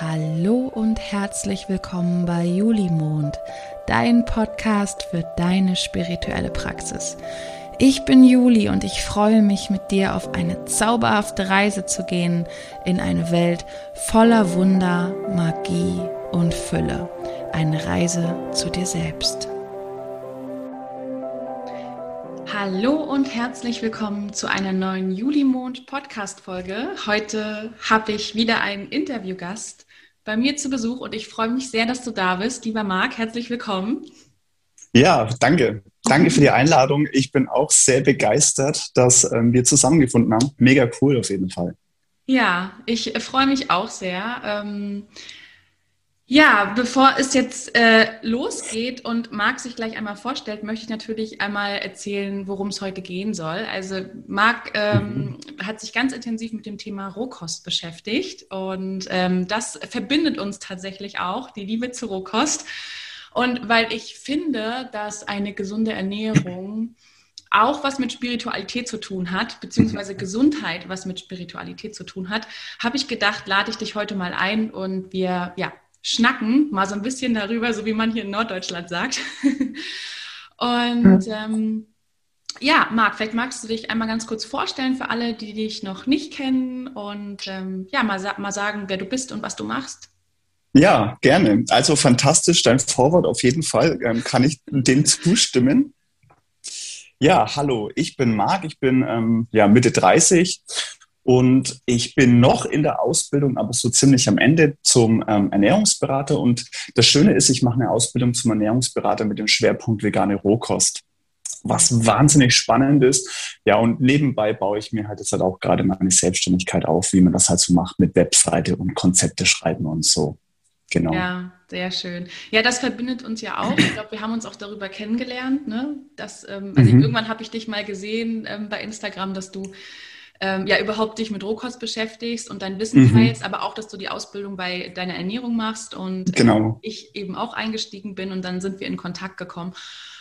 Hallo und herzlich willkommen bei Julimond, dein Podcast für deine spirituelle Praxis. Ich bin Juli und ich freue mich mit dir auf eine zauberhafte Reise zu gehen in eine Welt voller Wunder, Magie und Fülle. Eine Reise zu dir selbst. Hallo und herzlich willkommen zu einer neuen Julimond Podcast Folge. Heute habe ich wieder einen Interviewgast bei mir zu Besuch und ich freue mich sehr, dass du da bist. Lieber Marc, herzlich willkommen. Ja, danke. Danke für die Einladung. Ich bin auch sehr begeistert, dass ähm, wir zusammengefunden haben. Mega cool auf jeden Fall. Ja, ich freue mich auch sehr. Ähm, ja, bevor es jetzt äh, losgeht und Marc sich gleich einmal vorstellt, möchte ich natürlich einmal erzählen, worum es heute gehen soll. Also Marc ähm, mhm. hat sich ganz intensiv mit dem Thema Rohkost beschäftigt und ähm, das verbindet uns tatsächlich auch, die Liebe zu Rohkost. Und weil ich finde, dass eine gesunde Ernährung auch was mit Spiritualität zu tun hat, beziehungsweise Gesundheit was mit Spiritualität zu tun hat, habe ich gedacht, lade ich dich heute mal ein und wir ja, schnacken, mal so ein bisschen darüber, so wie man hier in Norddeutschland sagt. Und ähm, ja, Marc, vielleicht magst du dich einmal ganz kurz vorstellen für alle, die dich noch nicht kennen und ähm, ja, mal, mal sagen, wer du bist und was du machst. Ja, gerne. Also fantastisch, dein Vorwort auf jeden Fall. Ähm, kann ich dem zustimmen? Ja, hallo, ich bin Marc, ich bin ähm, ja, Mitte 30 und ich bin noch in der Ausbildung, aber so ziemlich am Ende zum ähm, Ernährungsberater. Und das Schöne ist, ich mache eine Ausbildung zum Ernährungsberater mit dem Schwerpunkt vegane Rohkost. Was wahnsinnig spannend ist. Ja, und nebenbei baue ich mir halt jetzt halt auch gerade meine Selbstständigkeit auf, wie man das halt so macht mit Webseite und Konzepte schreiben und so. Genau. Ja, sehr schön. Ja, das verbindet uns ja auch. Ich glaube, wir haben uns auch darüber kennengelernt. Ne? Dass, ähm, also mhm. Irgendwann habe ich dich mal gesehen ähm, bei Instagram, dass du ähm, ja überhaupt dich mit Rohkost beschäftigst und dein Wissen mhm. teilst, aber auch, dass du die Ausbildung bei deiner Ernährung machst und äh, genau. ich eben auch eingestiegen bin und dann sind wir in Kontakt gekommen.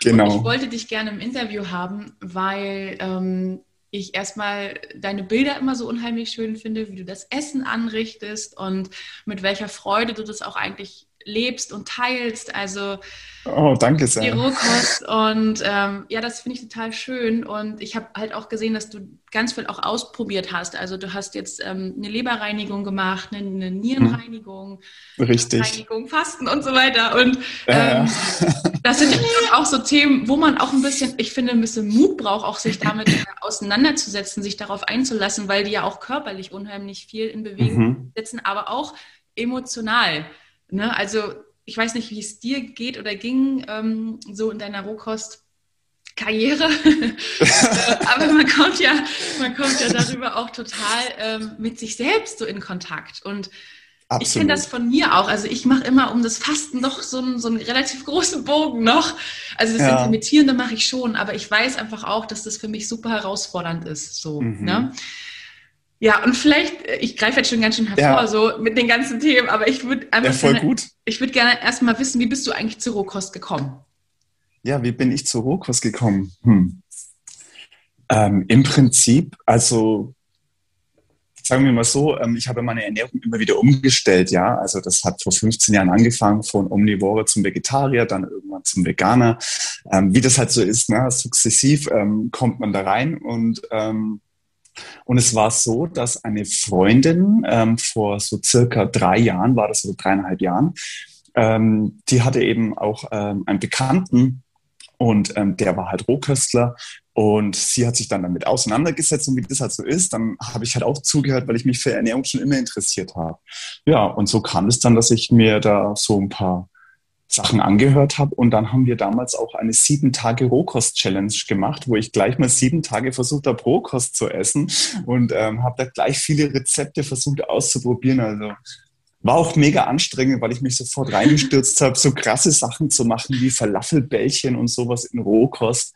Genau. Und ich wollte dich gerne im Interview haben, weil ähm, ich erstmal deine Bilder immer so unheimlich schön finde, wie du das Essen anrichtest und mit welcher Freude du das auch eigentlich lebst und teilst. Also oh, danke sehr. Die Rohkost. Und ähm, ja, das finde ich total schön. Und ich habe halt auch gesehen, dass du ganz viel auch ausprobiert hast. Also du hast jetzt ähm, eine Leberreinigung gemacht, eine, eine Nierenreinigung, hm. Richtig. Reinigung, Fasten und so weiter. Und ähm, das sind auch so Themen, wo man auch ein bisschen, ich finde, ein bisschen Mut braucht, auch sich damit auseinanderzusetzen, sich darauf einzulassen, weil die ja auch körperlich unheimlich viel in Bewegung mhm. setzen, aber auch emotional. Ne? Also ich weiß nicht, wie es dir geht oder ging, ähm, so in deiner Rohkost-Karriere. Aber man kommt ja, man kommt ja darüber auch total ähm, mit sich selbst so in Kontakt. Und Absolut. ich kenne das von mir auch. Also ich mache immer um das Fasten noch so einen, so einen relativ großen Bogen noch. Also das ja. Intermittierende mache ich schon, aber ich weiß einfach auch, dass das für mich super herausfordernd ist. So, mhm. ne? Ja, und vielleicht, äh, ich greife jetzt schon ganz schön hervor, ja. so mit den ganzen Themen, aber ich würde einfach. Ja, voll gerne, gut. Ich würde gerne erstmal wissen, wie bist du eigentlich zur Rohkost gekommen? Ja, wie bin ich zur Rohkost gekommen? Hm. Ähm, Im Prinzip, also sagen wir mal so, ähm, ich habe meine Ernährung immer wieder umgestellt, ja. Also das hat vor 15 Jahren angefangen, von Omnivore zum Vegetarier, dann irgendwann zum Veganer. Ähm, wie das halt so ist, ne? sukzessiv ähm, kommt man da rein und ähm, und es war so, dass eine Freundin ähm, vor so circa drei Jahren, war das so dreieinhalb Jahren, ähm, die hatte eben auch ähm, einen Bekannten und ähm, der war halt Rohköstler und sie hat sich dann damit auseinandergesetzt und wie das halt so ist, dann habe ich halt auch zugehört, weil ich mich für Ernährung schon immer interessiert habe. Ja, und so kam es dann, dass ich mir da so ein paar Sachen angehört habe. Und dann haben wir damals auch eine sieben Tage Rohkost-Challenge gemacht, wo ich gleich mal sieben Tage versucht habe, Rohkost zu essen und ähm, habe da gleich viele Rezepte versucht auszuprobieren. Also war auch mega anstrengend, weil ich mich sofort reingestürzt habe, so krasse Sachen zu machen wie Falafelbällchen und sowas in Rohkost.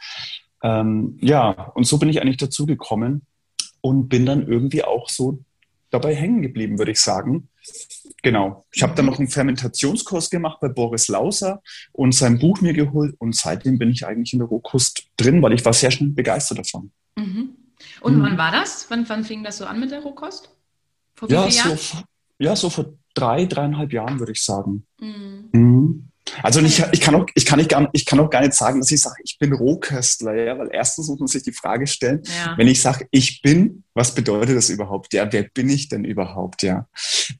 Ähm, ja, und so bin ich eigentlich dazu gekommen und bin dann irgendwie auch so dabei hängen geblieben, würde ich sagen. Genau. Ich habe dann noch einen Fermentationskurs gemacht bei Boris Lauser und sein Buch mir geholt und seitdem bin ich eigentlich in der Rohkost drin, weil ich war sehr schnell begeistert davon. Mhm. Und mhm. wann war das? Wann, wann fing das so an mit der Rohkost? Vor ja? So ja, so vor drei, dreieinhalb Jahren, würde ich sagen. Mhm. Mhm. Also ich, ich, kann auch, ich, kann nicht gar, ich kann auch gar nicht sagen, dass ich sage, ich bin Rohköstler, ja, weil erstens muss man sich die Frage stellen, ja. wenn ich sage, ich bin, was bedeutet das überhaupt? Ja, wer bin ich denn überhaupt? Ja.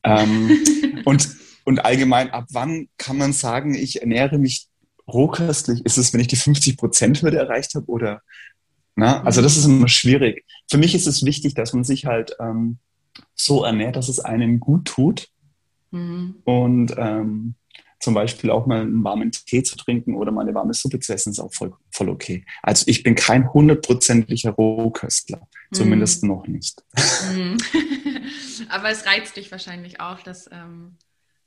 Ähm, und, und allgemein, ab wann kann man sagen, ich ernähre mich rohköstlich? Ist es, wenn ich die 50-Prozent-Hürde erreicht habe oder? Na, also das ist immer schwierig. Für mich ist es wichtig, dass man sich halt ähm, so ernährt, dass es einem gut tut. Mhm. Und ähm, zum Beispiel auch mal einen warmen Tee zu trinken oder mal eine warme Suppe zu essen, ist auch voll, voll okay. Also ich bin kein hundertprozentiger Rohköstler, zumindest mm. noch nicht. Mm. Aber es reizt dich wahrscheinlich auch, das ähm,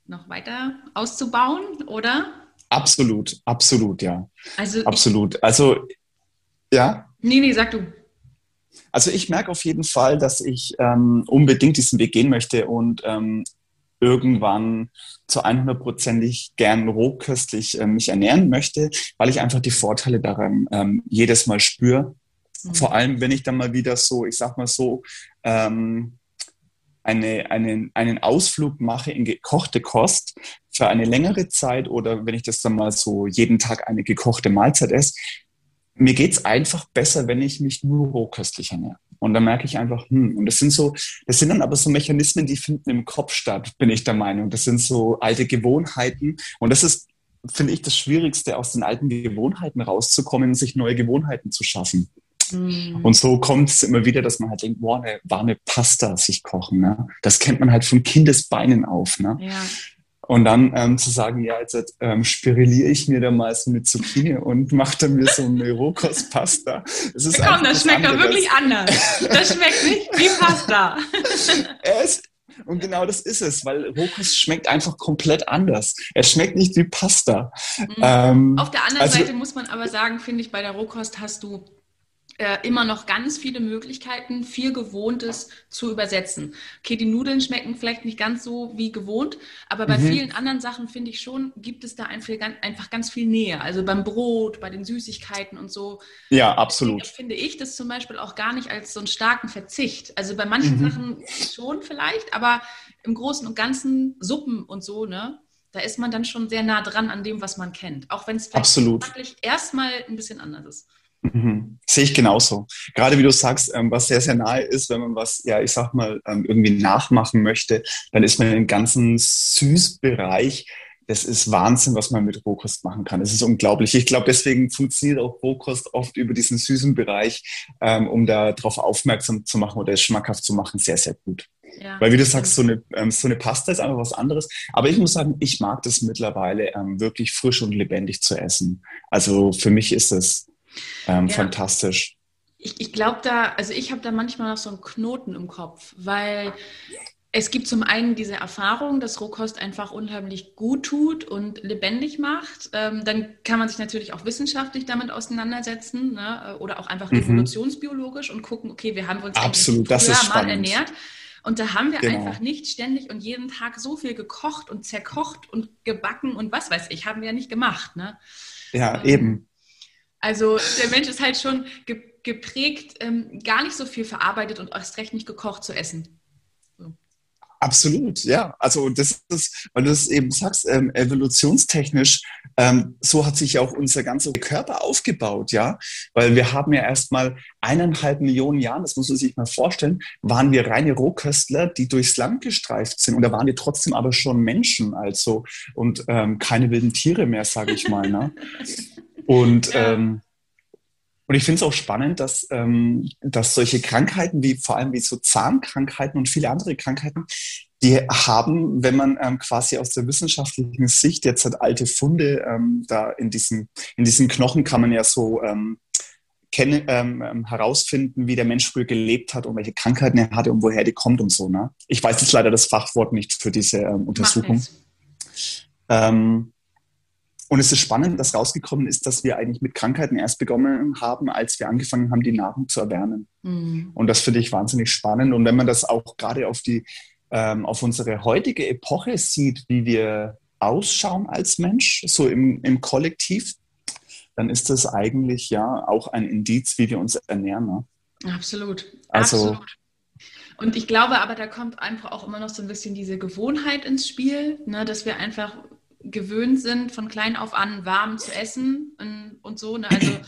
noch weiter auszubauen, oder? Absolut, absolut, ja. Also absolut. Also ja. Nee, nee, sag du. Also ich merke auf jeden Fall, dass ich ähm, unbedingt diesen Weg gehen möchte und ähm, irgendwann zu 100%ig gern rohköstlich äh, mich ernähren möchte, weil ich einfach die Vorteile daran ähm, jedes Mal spüre. Mhm. Vor allem, wenn ich dann mal wieder so, ich sag mal so, ähm, eine, einen, einen Ausflug mache in gekochte Kost für eine längere Zeit oder wenn ich das dann mal so jeden Tag eine gekochte Mahlzeit esse, mir geht's einfach besser, wenn ich mich nur rohköstlich ernähre. Und dann merke ich einfach, hm, und das sind so, das sind dann aber so Mechanismen, die finden im Kopf statt, bin ich der Meinung. Das sind so alte Gewohnheiten. Und das ist, finde ich, das Schwierigste, aus den alten Gewohnheiten rauszukommen und sich neue Gewohnheiten zu schaffen. Mhm. Und so kommt es immer wieder, dass man halt denkt, boah, eine warme Pasta sich kochen. Ne? Das kennt man halt von Kindesbeinen auf. Ne? Ja. Und dann ähm, zu sagen, ja, jetzt ähm, spiriliere ich mir da mal eine Zucchini und mache dann mir so eine Rohkostpasta. Das ist Komm, das schmeckt doch wirklich anders. Das schmeckt nicht wie Pasta. es, und genau das ist es, weil Rohkost schmeckt einfach komplett anders. Es schmeckt nicht wie Pasta. Mhm. Ähm, Auf der anderen also, Seite muss man aber sagen, finde ich, bei der Rohkost hast du äh, immer noch ganz viele Möglichkeiten, viel Gewohntes zu übersetzen. Okay, die Nudeln schmecken vielleicht nicht ganz so wie gewohnt, aber bei mhm. vielen anderen Sachen finde ich schon, gibt es da einfach ganz viel Nähe. Also beim Brot, bei den Süßigkeiten und so. Ja, absolut. Finde ich das zum Beispiel auch gar nicht als so einen starken Verzicht. Also bei manchen mhm. Sachen schon vielleicht, aber im Großen und Ganzen Suppen und so, ne? Da ist man dann schon sehr nah dran an dem, was man kennt. Auch wenn es vielleicht erstmal ein bisschen anders ist. Mhm. Sehe ich genauso. Gerade wie du sagst, ähm, was sehr, sehr nahe ist, wenn man was, ja, ich sag mal, ähm, irgendwie nachmachen möchte, dann ist man im ganzen Süßbereich. Das ist Wahnsinn, was man mit Rohkost machen kann. Es ist unglaublich. Ich glaube, deswegen funktioniert auch Rohkost oft über diesen süßen Bereich, ähm, um da drauf aufmerksam zu machen oder es schmackhaft zu machen, sehr, sehr gut. Ja. Weil wie du sagst, so eine, ähm, so eine Pasta ist einfach was anderes. Aber ich muss sagen, ich mag das mittlerweile ähm, wirklich frisch und lebendig zu essen. Also für mich ist es ähm, ja. Fantastisch. Ich, ich glaube da, also ich habe da manchmal noch so einen Knoten im Kopf, weil es gibt zum einen diese Erfahrung, dass Rohkost einfach unheimlich gut tut und lebendig macht. Ähm, dann kann man sich natürlich auch wissenschaftlich damit auseinandersetzen ne? oder auch einfach mhm. evolutionsbiologisch und gucken, okay, wir haben uns Absolut, das ist mal ernährt. Und da haben wir genau. einfach nicht ständig und jeden Tag so viel gekocht und zerkocht und gebacken und was weiß ich, haben wir ja nicht gemacht. Ne? Ja, ähm, eben. Also der Mensch ist halt schon geprägt, ähm, gar nicht so viel verarbeitet und erst recht nicht gekocht zu essen. So. Absolut, ja. Also das ist, weil du es eben sagst, ähm, evolutionstechnisch, ähm, so hat sich ja auch unser ganzer Körper aufgebaut, ja. Weil wir haben ja erst mal eineinhalb Millionen Jahren, das muss man sich mal vorstellen, waren wir reine Rohköstler, die durchs Land gestreift sind. Und da waren wir trotzdem aber schon Menschen, also und ähm, keine wilden Tiere mehr, sage ich mal. Ne? Und, ähm, und ich finde es auch spannend, dass, ähm, dass solche Krankheiten wie vor allem wie so Zahnkrankheiten und viele andere Krankheiten, die haben, wenn man ähm, quasi aus der wissenschaftlichen Sicht jetzt hat alte Funde ähm, da in diesen, in diesen Knochen kann man ja so ähm, kennen, ähm, ähm, herausfinden, wie der Mensch früher gelebt hat und welche Krankheiten er hatte und woher die kommt und so. Ne? Ich weiß jetzt leider das Fachwort nicht für diese ähm, Untersuchung. Ähm, und es ist spannend, dass rausgekommen ist, dass wir eigentlich mit Krankheiten erst begonnen haben, als wir angefangen haben, die Nahrung zu erwärmen. Mhm. Und das finde ich wahnsinnig spannend. Und wenn man das auch gerade auf die, ähm, auf unsere heutige Epoche sieht, wie wir ausschauen als Mensch, so im, im Kollektiv, dann ist das eigentlich ja auch ein Indiz, wie wir uns ernähren. Ne? Absolut. Also Absolut. Und ich glaube aber, da kommt einfach auch immer noch so ein bisschen diese Gewohnheit ins Spiel, ne, dass wir einfach gewöhnt sind, von klein auf an warm zu essen und, und so. Ne? Also,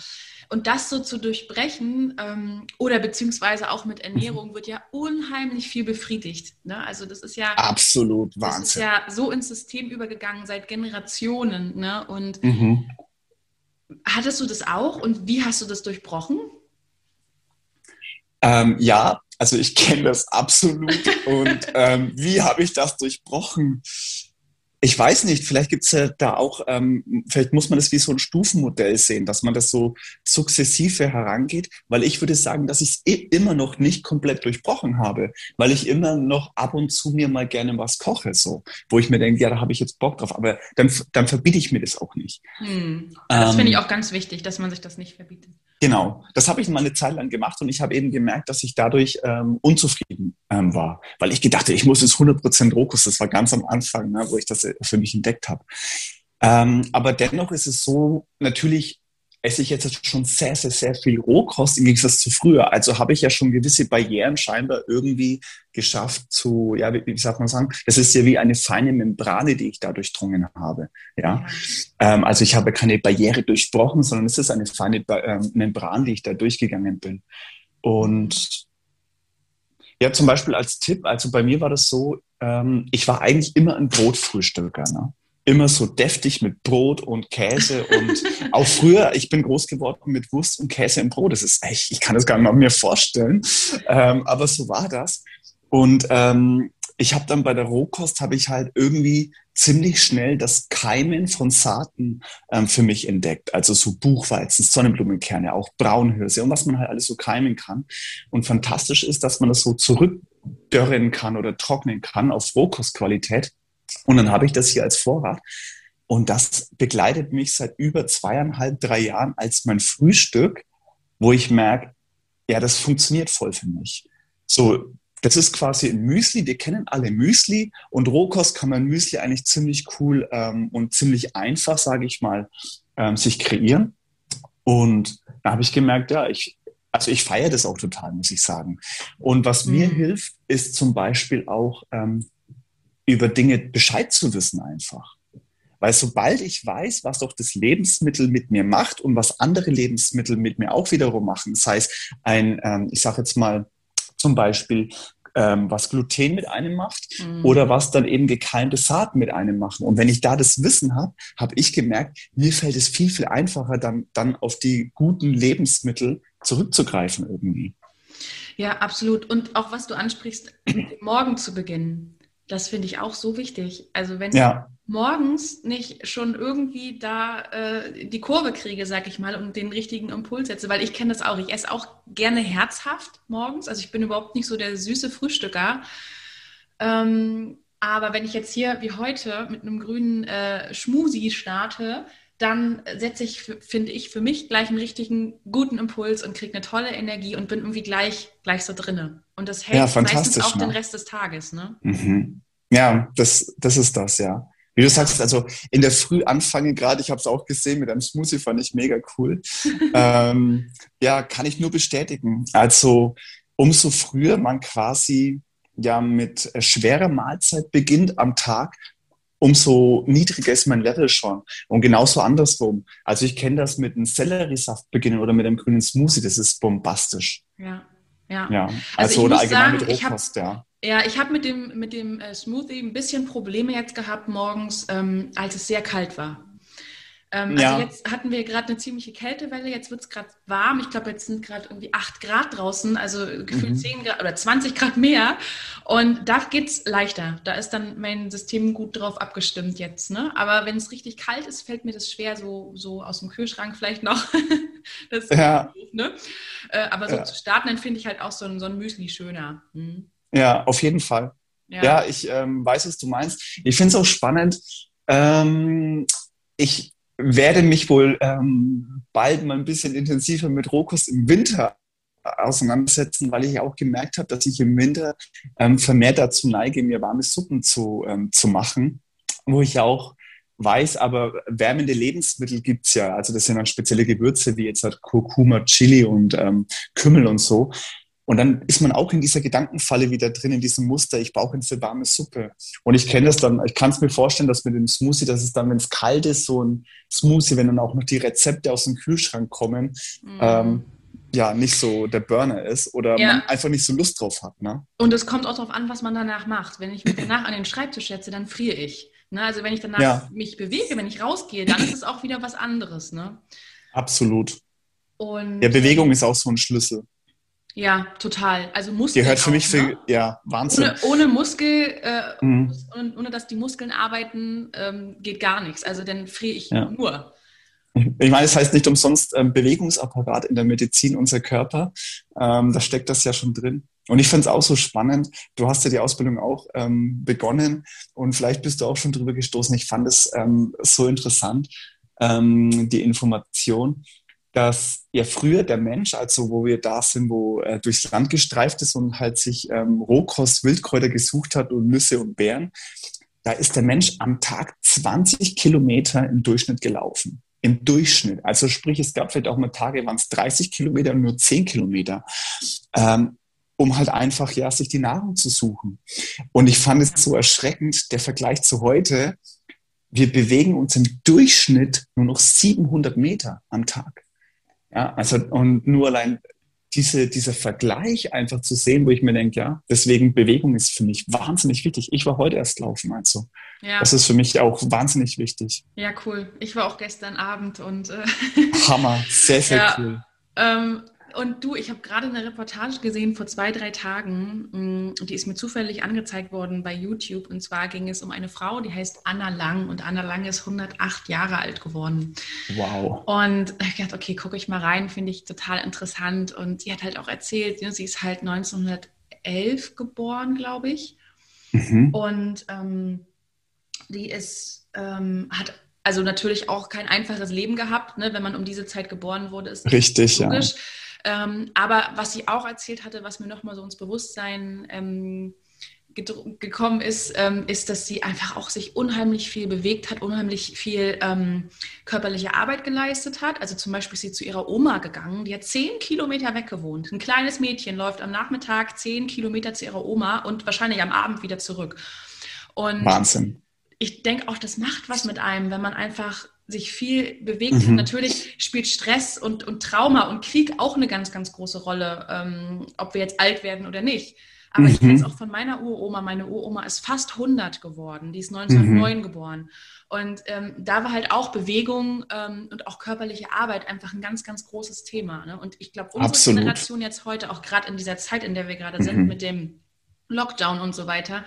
und das so zu durchbrechen ähm, oder beziehungsweise auch mit Ernährung wird ja unheimlich viel befriedigt. Ne? Also das ist ja absolut Wahnsinn. Das ist ja so ins System übergegangen seit Generationen. Ne? Und mhm. hattest du das auch und wie hast du das durchbrochen? Ähm, ja, also ich kenne das absolut. Und ähm, wie habe ich das durchbrochen? Ich weiß nicht, vielleicht gibt es ja da auch, ähm, vielleicht muss man das wie so ein Stufenmodell sehen, dass man das so sukzessive herangeht, weil ich würde sagen, dass ich es immer noch nicht komplett durchbrochen habe, weil ich immer noch ab und zu mir mal gerne was koche, so, wo ich mir denke, ja, da habe ich jetzt Bock drauf, aber dann, dann verbiete ich mir das auch nicht. Hm. Das ähm, finde ich auch ganz wichtig, dass man sich das nicht verbietet. Genau, das habe ich mal eine Zeit lang gemacht und ich habe eben gemerkt, dass ich dadurch ähm, unzufrieden ähm, war, weil ich gedacht ich muss jetzt 100% Rohkost, das war ganz am Anfang, ne, wo ich das äh, für mich entdeckt habe. Ähm, aber dennoch ist es so, natürlich esse ich jetzt schon sehr, sehr, sehr viel Rohkost im Gegensatz zu früher. Also habe ich ja schon gewisse Barrieren scheinbar irgendwie geschafft zu, ja, wie, wie sagt man sagen, das ist ja wie eine feine Membrane, die ich da durchdrungen habe. Ja, ähm, also ich habe keine Barriere durchbrochen, sondern es ist eine feine ba ähm, Membran, die ich da durchgegangen bin. Und ja, zum Beispiel als Tipp, also bei mir war das so, ähm, ich war eigentlich immer ein Brotfrühstücker. Ne? Immer so deftig mit Brot und Käse und auch früher, ich bin groß geworden mit Wurst und Käse im Brot. Das ist echt, ich kann das gar nicht mal mir vorstellen, ähm, aber so war das. Und ähm, ich habe dann bei der Rohkost habe ich halt irgendwie ziemlich schnell das Keimen von Saaten ähm, für mich entdeckt. Also so Buchweizen, Sonnenblumenkerne, auch Braunhirse und was man halt alles so keimen kann. Und fantastisch ist, dass man das so zurückdörren kann oder trocknen kann auf Rohkostqualität und dann habe ich das hier als Vorrat. Und das begleitet mich seit über zweieinhalb, drei Jahren als mein Frühstück, wo ich merke, ja, das funktioniert voll für mich. So, das ist quasi ein Müsli. Wir kennen alle Müsli und Rohkost kann man Müsli eigentlich ziemlich cool ähm, und ziemlich einfach, sage ich mal, ähm, sich kreieren. Und da habe ich gemerkt, ja, ich, also ich feiere das auch total, muss ich sagen. Und was mhm. mir hilft, ist zum Beispiel auch ähm, über Dinge Bescheid zu wissen einfach. Weil sobald ich weiß, was doch das Lebensmittel mit mir macht und was andere Lebensmittel mit mir auch wiederum machen, das heißt, ein, ähm, ich sage jetzt mal zum Beispiel, ähm, was Gluten mit einem macht mhm. oder was dann eben gekeimte Saaten mit einem machen. Und wenn ich da das Wissen habe, habe ich gemerkt, mir fällt es viel, viel einfacher, dann, dann auf die guten Lebensmittel zurückzugreifen irgendwie. Ja, absolut. Und auch was du ansprichst, morgen zu beginnen. Das finde ich auch so wichtig. Also wenn ja. ich morgens nicht schon irgendwie da äh, die Kurve kriege, sag ich mal, und den richtigen Impuls setze, weil ich kenne das auch. Ich esse auch gerne herzhaft morgens. Also ich bin überhaupt nicht so der süße Frühstücker. Ähm, aber wenn ich jetzt hier wie heute mit einem grünen äh, Schmusi starte, dann setze ich, finde ich, für mich gleich einen richtigen guten Impuls und kriege eine tolle Energie und bin irgendwie gleich, gleich so drinne. Und das hält ja, meistens auch ne? den Rest des Tages. Ne? Mhm. Ja, das, das ist das, ja. Wie du sagst, also in der Früh anfangen gerade, ich habe es auch gesehen mit einem Smoothie, fand ich mega cool. ähm, ja, kann ich nur bestätigen. Also umso früher man quasi ja mit schwerer Mahlzeit beginnt am Tag, umso niedriger ist mein Level schon. Und genauso andersrum. Also ich kenne das mit einem Selleriesaft beginnen oder mit einem grünen Smoothie, das ist bombastisch. Ja, ja. ja. Also, also oder allgemein sagen, mit Rohkost, ja. Ja, ich habe mit dem, mit dem äh, Smoothie ein bisschen Probleme jetzt gehabt morgens, ähm, als es sehr kalt war. Ähm, also ja. Also jetzt hatten wir gerade eine ziemliche Kältewelle, jetzt wird es gerade warm. Ich glaube, jetzt sind gerade irgendwie 8 Grad draußen, also gefühlt mhm. 10 Grad oder 20 Grad mehr. Und da geht es leichter. Da ist dann mein System gut drauf abgestimmt jetzt. Ne? Aber wenn es richtig kalt ist, fällt mir das schwer, so, so aus dem Kühlschrank vielleicht noch. das ja. Gut, ne? äh, aber so ja. zu starten, dann finde ich halt auch so ein, so ein Müsli schöner. Hm. Ja, auf jeden Fall. Ja, ja ich ähm, weiß, was du meinst. Ich finde es auch spannend. Ähm, ich werde mich wohl ähm, bald mal ein bisschen intensiver mit Rohkost im Winter auseinandersetzen, weil ich auch gemerkt habe, dass ich im Winter ähm, vermehrt dazu neige, mir warme Suppen zu, ähm, zu machen, wo ich auch weiß, aber wärmende Lebensmittel gibt es ja. Also das sind dann spezielle Gewürze wie jetzt halt Kurkuma, Chili und ähm, Kümmel und so. Und dann ist man auch in dieser Gedankenfalle wieder drin, in diesem Muster, ich brauche diese warme Suppe. Und ich kenne das dann, ich kann es mir vorstellen, dass mit dem Smoothie, dass es dann, wenn es kalt ist, so ein Smoothie, wenn dann auch noch die Rezepte aus dem Kühlschrank kommen, mhm. ähm, ja, nicht so der Burner ist oder ja. man einfach nicht so Lust drauf hat. Ne? Und es kommt auch darauf an, was man danach macht. Wenn ich mich danach an den Schreibtisch setze, dann friere ich. Ne? Also wenn ich danach ja. mich bewege, wenn ich rausgehe, dann ist es auch wieder was anderes. Ne? Absolut. Und, ja, Bewegung ist auch so ein Schlüssel. Ja, total. Also Muskeln. Gehört für auch, mich für, ne? ja, Wahnsinn. Ohne, ohne Muskel, äh, mhm. ohne, ohne, dass die Muskeln arbeiten, ähm, geht gar nichts. Also dann friere ich ja. nur. Ich meine, es das heißt nicht umsonst ähm, Bewegungsapparat in der Medizin, unser Körper. Ähm, da steckt das ja schon drin. Und ich finde es auch so spannend. Du hast ja die Ausbildung auch ähm, begonnen und vielleicht bist du auch schon drüber gestoßen. Ich fand es ähm, so interessant, ähm, die Information, dass ja früher der Mensch, also wo wir da sind, wo er durchs Land gestreift ist und halt sich ähm, Rohkost, Wildkräuter gesucht hat und Nüsse und Beeren, da ist der Mensch am Tag 20 Kilometer im Durchschnitt gelaufen. Im Durchschnitt. Also sprich, es gab vielleicht auch mal Tage, waren es 30 Kilometer und nur 10 Kilometer. Ähm, um halt einfach ja sich die Nahrung zu suchen. Und ich fand es so erschreckend, der Vergleich zu heute. Wir bewegen uns im Durchschnitt nur noch 700 Meter am Tag. Ja, also, und nur allein diese, dieser Vergleich einfach zu sehen, wo ich mir denke, ja, deswegen Bewegung ist für mich wahnsinnig wichtig. Ich war heute erst laufen, also. Ja. Das ist für mich auch wahnsinnig wichtig. Ja, cool. Ich war auch gestern Abend und. Äh Hammer, sehr, sehr ja, cool. Ähm, und du, ich habe gerade eine Reportage gesehen vor zwei, drei Tagen, mm, die ist mir zufällig angezeigt worden bei YouTube. Und zwar ging es um eine Frau, die heißt Anna Lang. Und Anna Lang ist 108 Jahre alt geworden. Wow. Und ich dachte, okay, gucke ich mal rein, finde ich total interessant. Und sie hat halt auch erzählt, sie ist halt 1911 geboren, glaube ich. Mhm. Und ähm, die ist, ähm, hat also natürlich auch kein einfaches Leben gehabt, ne? wenn man um diese Zeit geboren wurde, ist Richtig, logisch. Ja. Ähm, aber was sie auch erzählt hatte, was mir nochmal so ins Bewusstsein ähm, gekommen ist, ähm, ist, dass sie einfach auch sich unheimlich viel bewegt hat, unheimlich viel ähm, körperliche Arbeit geleistet hat. Also zum Beispiel ist sie zu ihrer Oma gegangen, die hat zehn Kilometer weg gewohnt. Ein kleines Mädchen läuft am Nachmittag zehn Kilometer zu ihrer Oma und wahrscheinlich am Abend wieder zurück. Und Wahnsinn. Ich denke auch, das macht was mit einem, wenn man einfach sich viel bewegt mhm. Natürlich spielt Stress und, und Trauma und Krieg auch eine ganz, ganz große Rolle, ähm, ob wir jetzt alt werden oder nicht. Aber mhm. ich kenne es auch von meiner Uroma. Meine Uroma ist fast 100 geworden. Die ist 1909 mhm. geboren. Und ähm, da war halt auch Bewegung ähm, und auch körperliche Arbeit einfach ein ganz, ganz großes Thema. Ne? Und ich glaube, unsere Absolut. Generation jetzt heute, auch gerade in dieser Zeit, in der wir gerade sind, mhm. mit dem Lockdown und so weiter,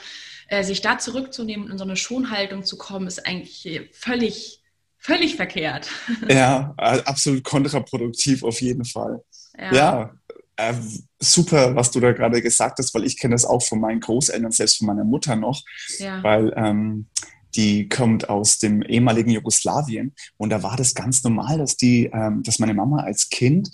äh, sich da zurückzunehmen und in so eine Schonhaltung zu kommen, ist eigentlich völlig völlig verkehrt. Ja, absolut kontraproduktiv auf jeden Fall. Ja. ja äh, super, was du da gerade gesagt hast, weil ich kenne das auch von meinen Großeltern, selbst von meiner Mutter noch, ja. weil ähm, die kommt aus dem ehemaligen Jugoslawien und da war das ganz normal, dass die, ähm, dass meine Mama als Kind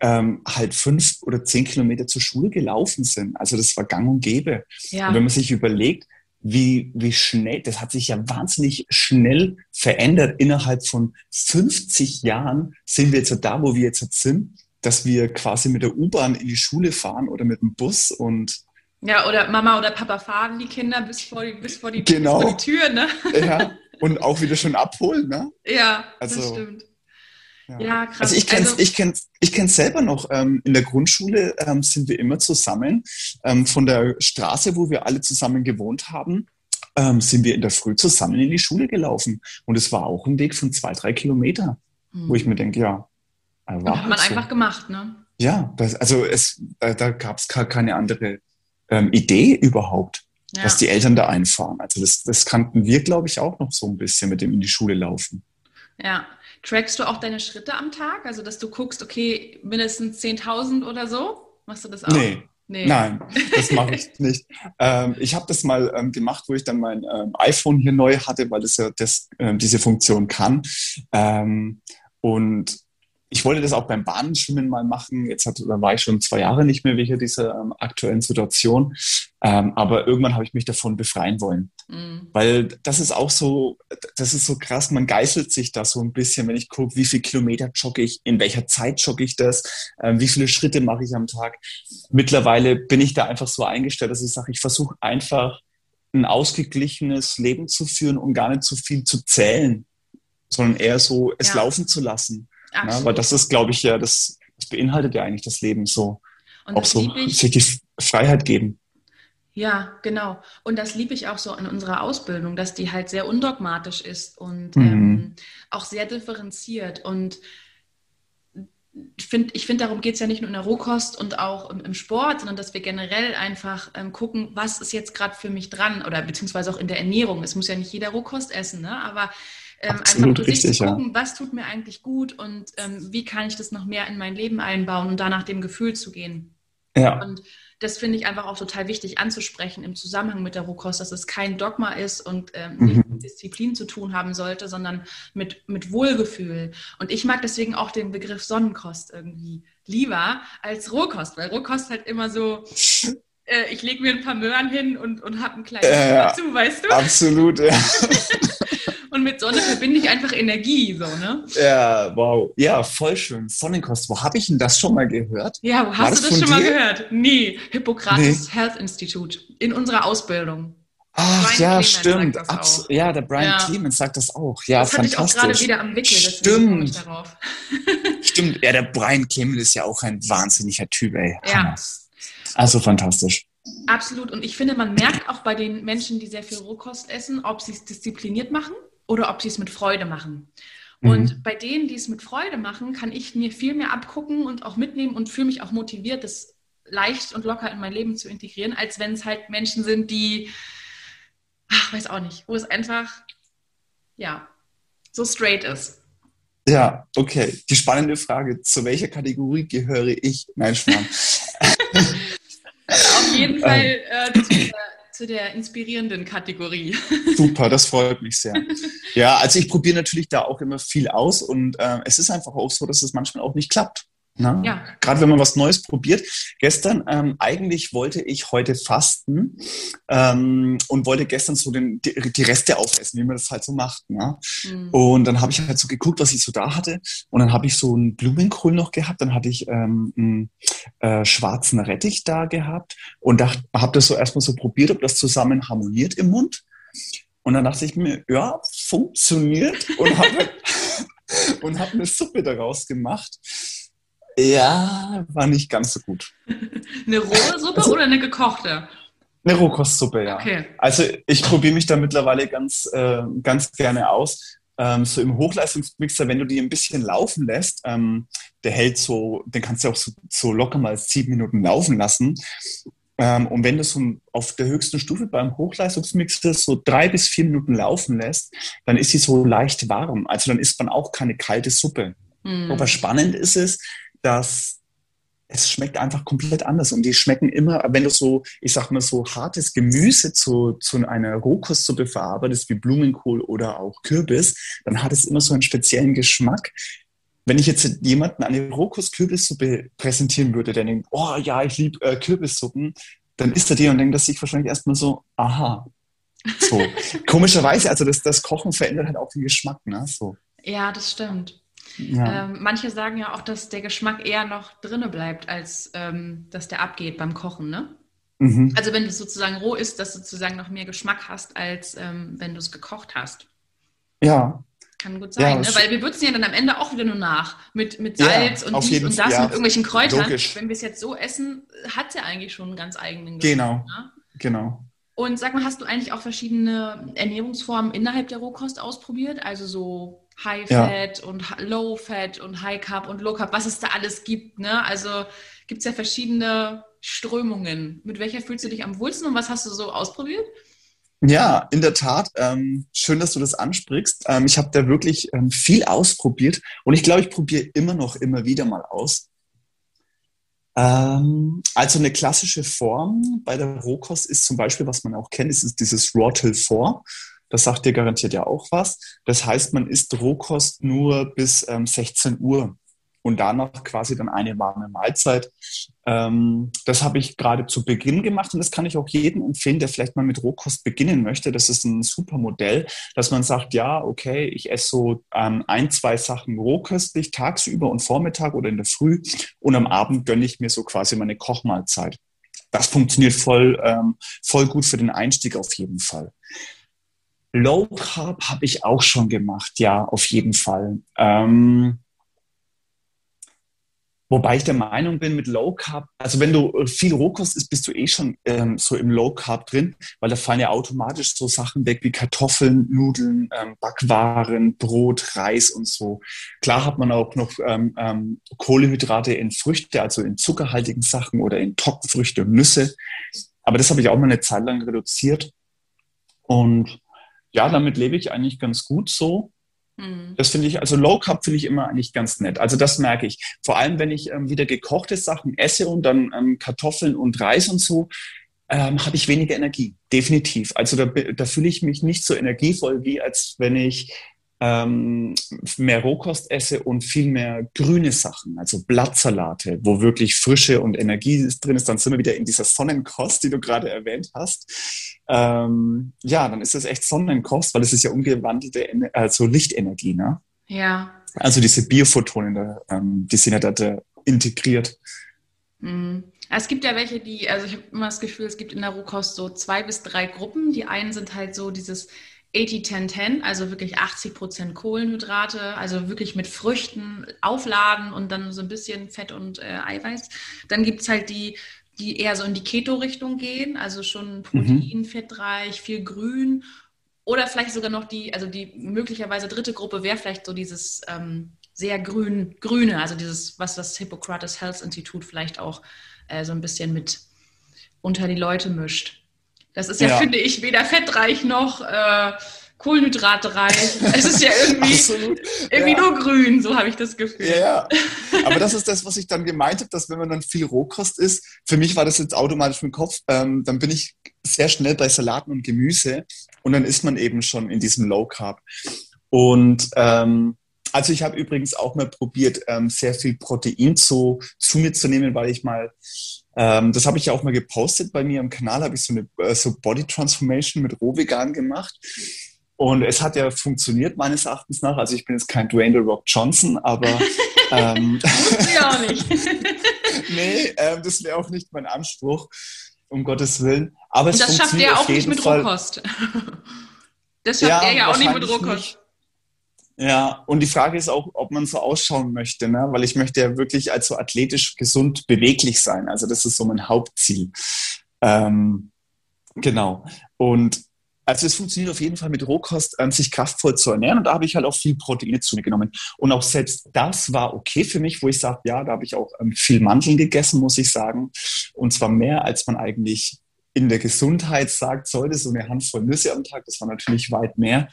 ähm, halt fünf oder zehn Kilometer zur Schule gelaufen sind. Also das war gang und gäbe. Ja. Und wenn man sich überlegt, wie, wie schnell, das hat sich ja wahnsinnig schnell verändert. Innerhalb von 50 Jahren sind wir jetzt da, wo wir jetzt sind, dass wir quasi mit der U-Bahn in die Schule fahren oder mit dem Bus und ja, oder Mama oder Papa fahren die Kinder bis vor die, bis vor die, genau. bis vor die Tür, ne? Ja, und auch wieder schon abholen, ne? Ja, also, das stimmt. Ja, ja krass. Also ich kenne es also, ich kenn's, ich kenn's selber noch. Ähm, in der Grundschule ähm, sind wir immer zusammen. Ähm, von der Straße, wo wir alle zusammen gewohnt haben, ähm, sind wir in der Früh zusammen in die Schule gelaufen. Und es war auch ein Weg von zwei, drei Kilometer, mhm. wo ich mir denke, ja. War hat man so. einfach gemacht, ne? Ja, das, also es, äh, da gab es gar keine andere ähm, Idee überhaupt, ja. dass die Eltern da einfahren. Also das, das kannten wir, glaube ich, auch noch so ein bisschen mit dem in die Schule laufen. Ja, Trackst du auch deine Schritte am Tag? Also, dass du guckst, okay, mindestens 10.000 oder so? Machst du das auch? Nee. Nee. Nein, das mache ich nicht. Ähm, ich habe das mal ähm, gemacht, wo ich dann mein ähm, iPhone hier neu hatte, weil es ja das, ähm, diese Funktion kann. Ähm, und ich wollte das auch beim Bahnenschwimmen mal machen. Jetzt hat, da war ich schon zwei Jahre nicht mehr wegen dieser ähm, aktuellen Situation. Ähm, aber irgendwann habe ich mich davon befreien wollen. Mhm. Weil das ist auch so, das ist so krass. Man geißelt sich da so ein bisschen, wenn ich gucke, wie viele Kilometer jogge ich, in welcher Zeit jogge ich das, ähm, wie viele Schritte mache ich am Tag. Mittlerweile bin ich da einfach so eingestellt, dass ich sage, ich versuche einfach ein ausgeglichenes Leben zu führen und gar nicht zu viel zu zählen, sondern eher so es ja. laufen zu lassen. Ja, weil das ist, glaube ich, ja, das, das beinhaltet ja eigentlich das Leben so. Und auch so sich die Freiheit geben. Ja, genau. Und das liebe ich auch so an unserer Ausbildung, dass die halt sehr undogmatisch ist und mhm. ähm, auch sehr differenziert. Und ich finde, ich find, darum geht es ja nicht nur in der Rohkost und auch im, im Sport, sondern dass wir generell einfach ähm, gucken, was ist jetzt gerade für mich dran oder beziehungsweise auch in der Ernährung. Es muss ja nicht jeder Rohkost essen, ne? aber ähm, einfach für sich zu gucken, ja. was tut mir eigentlich gut und ähm, wie kann ich das noch mehr in mein Leben einbauen und danach dem Gefühl zu gehen. Ja. Und das finde ich einfach auch total wichtig anzusprechen im Zusammenhang mit der Rohkost, dass es kein Dogma ist und ähm, mhm. nicht mit Disziplin zu tun haben sollte, sondern mit, mit Wohlgefühl. Und ich mag deswegen auch den Begriff Sonnenkost irgendwie lieber als Rohkost, weil Rohkost halt immer so äh, ich lege mir ein paar Möhren hin und, und habe einen kleinen äh, dazu, weißt du? Absolut, ja. Und mit Sonne verbinde ich einfach Energie, so, ne? Ja, wow. Ja, voll schön. Sonnenkost. Wo habe ich denn das schon mal gehört? Ja, wo hast du das schon dir? mal gehört? Nee, Hippokrates nee. Health Institute. In unserer Ausbildung. Ach Brian ja, Clemens stimmt. Abs ja, der Brian ja. Clemens sagt das auch. Ja, das fantastisch. Hatte ich auch gerade wieder am Wickel. Stimmt. stimmt. Ja, der Brian Clemens ist ja auch ein wahnsinniger Typ, ey. Ja. Also fantastisch. Absolut. Und ich finde, man merkt auch bei den Menschen, die sehr viel Rohkost essen, ob sie es diszipliniert machen oder ob sie es mit Freude machen. Und mhm. bei denen, die es mit Freude machen, kann ich mir viel mehr abgucken und auch mitnehmen und fühle mich auch motiviert, das leicht und locker in mein Leben zu integrieren, als wenn es halt Menschen sind, die, ach, weiß auch nicht, wo es einfach, ja, so straight ist. Ja, okay. Die spannende Frage, zu welcher Kategorie gehöre ich? Nein, Schmarrn. Auf jeden ähm. Fall äh, zu, zu, der, inspirierenden Kategorie. Super, das freut mich sehr. Ja, also ich probiere natürlich da auch immer viel aus und äh, es ist einfach auch so, dass es manchmal auch nicht klappt. Ne? Ja. Gerade wenn man was Neues probiert. Gestern, ähm, eigentlich wollte ich heute fasten ähm, und wollte gestern so den, die, die, Reste aufessen, wie man das halt so macht. Ne? Mhm. Und dann habe ich halt so geguckt, was ich so da hatte. Und dann habe ich so einen Blumenkohl noch gehabt. Dann hatte ich ähm, einen äh, schwarzen Rettich da gehabt und habe das so erstmal so probiert, ob das zusammen harmoniert im Mund. Und dann dachte ich mir, ja, funktioniert und habe und hab eine Suppe daraus gemacht. Ja, war nicht ganz so gut. eine rohe Suppe also, oder eine gekochte? Eine Rohkostsuppe, ja. Okay. Also ich probiere mich da mittlerweile ganz, äh, ganz gerne aus. Ähm, so im Hochleistungsmixer, wenn du die ein bisschen laufen lässt, ähm, der hält so, den kannst du auch so, so locker mal sieben Minuten laufen lassen. Ähm, und wenn du so auf der höchsten Stufe beim Hochleistungsmixer so drei bis vier Minuten laufen lässt, dann ist sie so leicht warm. Also dann isst man auch keine kalte Suppe. Mhm. Aber spannend ist es, dass es schmeckt einfach komplett anders. Und die schmecken immer, wenn du so, ich sag mal, so hartes Gemüse zu, zu einer Rohkostsuppe verarbeitest, wie Blumenkohl oder auch Kürbis, dann hat es immer so einen speziellen Geschmack. Wenn ich jetzt jemanden eine Rohkost-Kürbissuppe präsentieren würde, der denkt, oh ja, ich liebe äh, Kürbissuppen, dann isst er die und denkt er sich wahrscheinlich erstmal so, aha. So. Komischerweise, also das, das Kochen verändert halt auch den Geschmack, ne? So. Ja, das stimmt. Ja. Ähm, manche sagen ja auch, dass der Geschmack eher noch drinne bleibt, als ähm, dass der abgeht beim Kochen, ne? Mhm. Also wenn du sozusagen roh isst, dass du sozusagen noch mehr Geschmack hast, als ähm, wenn du es gekocht hast. Ja. Kann gut sein, ja, ne? weil wir würzen ja dann am Ende auch wieder nur nach mit, mit Salz ja, und dies und das ja, mit irgendwelchen Kräutern. Logisch. Wenn wir es jetzt so essen, hat es ja eigentlich schon einen ganz eigenen Geschmack. Genau, ne? genau. Und sag mal, hast du eigentlich auch verschiedene Ernährungsformen innerhalb der Rohkost ausprobiert? Also so High Fat ja. und Low Fat und High Carb und Low Carb, was es da alles gibt. Ne? Also gibt es ja verschiedene Strömungen. Mit welcher fühlst du dich am wohlsten und was hast du so ausprobiert? Ja, in der Tat. Ähm, schön, dass du das ansprichst. Ähm, ich habe da wirklich ähm, viel ausprobiert und ich glaube, ich probiere immer noch immer wieder mal aus. Ähm, also eine klassische Form bei der Rohkost ist zum Beispiel, was man auch kennt, ist dieses Raw Till 4. Das sagt dir garantiert ja auch was. Das heißt, man isst Rohkost nur bis ähm, 16 Uhr. und danach quasi dann eine warme Mahlzeit. Ähm, das habe ich gerade zu Beginn gemacht und das kann ich auch jedem empfehlen, der vielleicht mal mit Rohkost beginnen möchte. Das ist ein super Modell, dass man sagt, ja, okay, ich esse so ähm, ein, zwei Sachen rohköstlich tagsüber und Vormittag oder in der Früh und am Abend gönne ich mir so quasi meine Kochmahlzeit. Das funktioniert voll, ähm, voll gut für den Einstieg auf jeden Fall. Low Carb habe ich auch schon gemacht, ja, auf jeden Fall. Ähm, Wobei ich der Meinung bin, mit Low Carb, also wenn du viel Rohkost isst, bist du eh schon ähm, so im Low Carb drin, weil da fallen ja automatisch so Sachen weg wie Kartoffeln, Nudeln, ähm, Backwaren, Brot, Reis und so. Klar hat man auch noch ähm, ähm, Kohlehydrate in Früchte, also in zuckerhaltigen Sachen oder in Trockenfrüchte und Nüsse. Aber das habe ich auch mal eine Zeit lang reduziert. Und ja, damit lebe ich eigentlich ganz gut so. Mhm. Das finde ich, also Low Carb finde ich immer eigentlich ganz nett. Also das merke ich. Vor allem, wenn ich ähm, wieder gekochte Sachen esse und dann ähm, Kartoffeln und Reis und so, ähm, habe ich weniger Energie. Definitiv. Also da, da fühle ich mich nicht so energievoll, wie als wenn ich ähm, mehr Rohkost esse und viel mehr grüne Sachen, also Blattsalate, wo wirklich Frische und Energie drin ist, dann sind wir wieder in dieser Sonnenkost, die du gerade erwähnt hast. Ähm, ja, dann ist das echt Sonnenkost, weil es ist ja umgewandelte also Lichtenergie, ne? Ja. Also diese Biophotonen, ähm, die sind ja da integriert. Mhm. Es gibt ja welche, die, also ich habe immer das Gefühl, es gibt in der Rohkost so zwei bis drei Gruppen. Die einen sind halt so dieses 80-10-10, also wirklich 80 Prozent Kohlenhydrate, also wirklich mit Früchten aufladen und dann so ein bisschen Fett und äh, Eiweiß. Dann gibt es halt die, die eher so in die Keto-Richtung gehen, also schon mhm. Protein, fettreich, viel Grün. Oder vielleicht sogar noch die, also die möglicherweise dritte Gruppe wäre vielleicht so dieses ähm, sehr grün, grüne, also dieses, was das Hippocrates Health Institute vielleicht auch äh, so ein bisschen mit unter die Leute mischt. Das ist ja, ja. finde ich, weder fettreich noch äh, kohlenhydratreich. Es ist ja irgendwie, irgendwie ja. nur grün, so habe ich das Gefühl. Ja, ja. Aber das ist das, was ich dann gemeint habe, dass wenn man dann viel Rohkost isst, für mich war das jetzt automatisch im Kopf, ähm, dann bin ich sehr schnell bei Salaten und Gemüse und dann ist man eben schon in diesem Low Carb. Und ähm, also ich habe übrigens auch mal probiert, ähm, sehr viel Protein zu, zu mir zu nehmen, weil ich mal ähm, das habe ich ja auch mal gepostet bei mir im Kanal, habe ich so eine äh, so Body Transformation mit Rohvegan gemacht. Und es hat ja funktioniert, meines Erachtens nach. Also ich bin jetzt kein Dwayne The Rock Johnson, aber... ähm, ja auch nicht. nee, ähm, das wäre auch nicht mein Anspruch, um Gottes Willen. Aber Und das schafft er auch nicht mit Fall. Rohkost. Das schafft ja, er ja auch nicht mit Rohkost. Nicht. Ja, und die Frage ist auch, ob man so ausschauen möchte, ne? weil ich möchte ja wirklich als so athletisch gesund beweglich sein. Also das ist so mein Hauptziel. Ähm, genau. Und also es funktioniert auf jeden Fall mit Rohkost, ähm, sich kraftvoll zu ernähren. Und da habe ich halt auch viel Proteine zu mir genommen. Und auch selbst das war okay für mich, wo ich sage, ja, da habe ich auch ähm, viel Mandeln gegessen, muss ich sagen. Und zwar mehr, als man eigentlich in der Gesundheit sagt, sollte so eine Handvoll Nüsse am Tag. Das war natürlich weit mehr.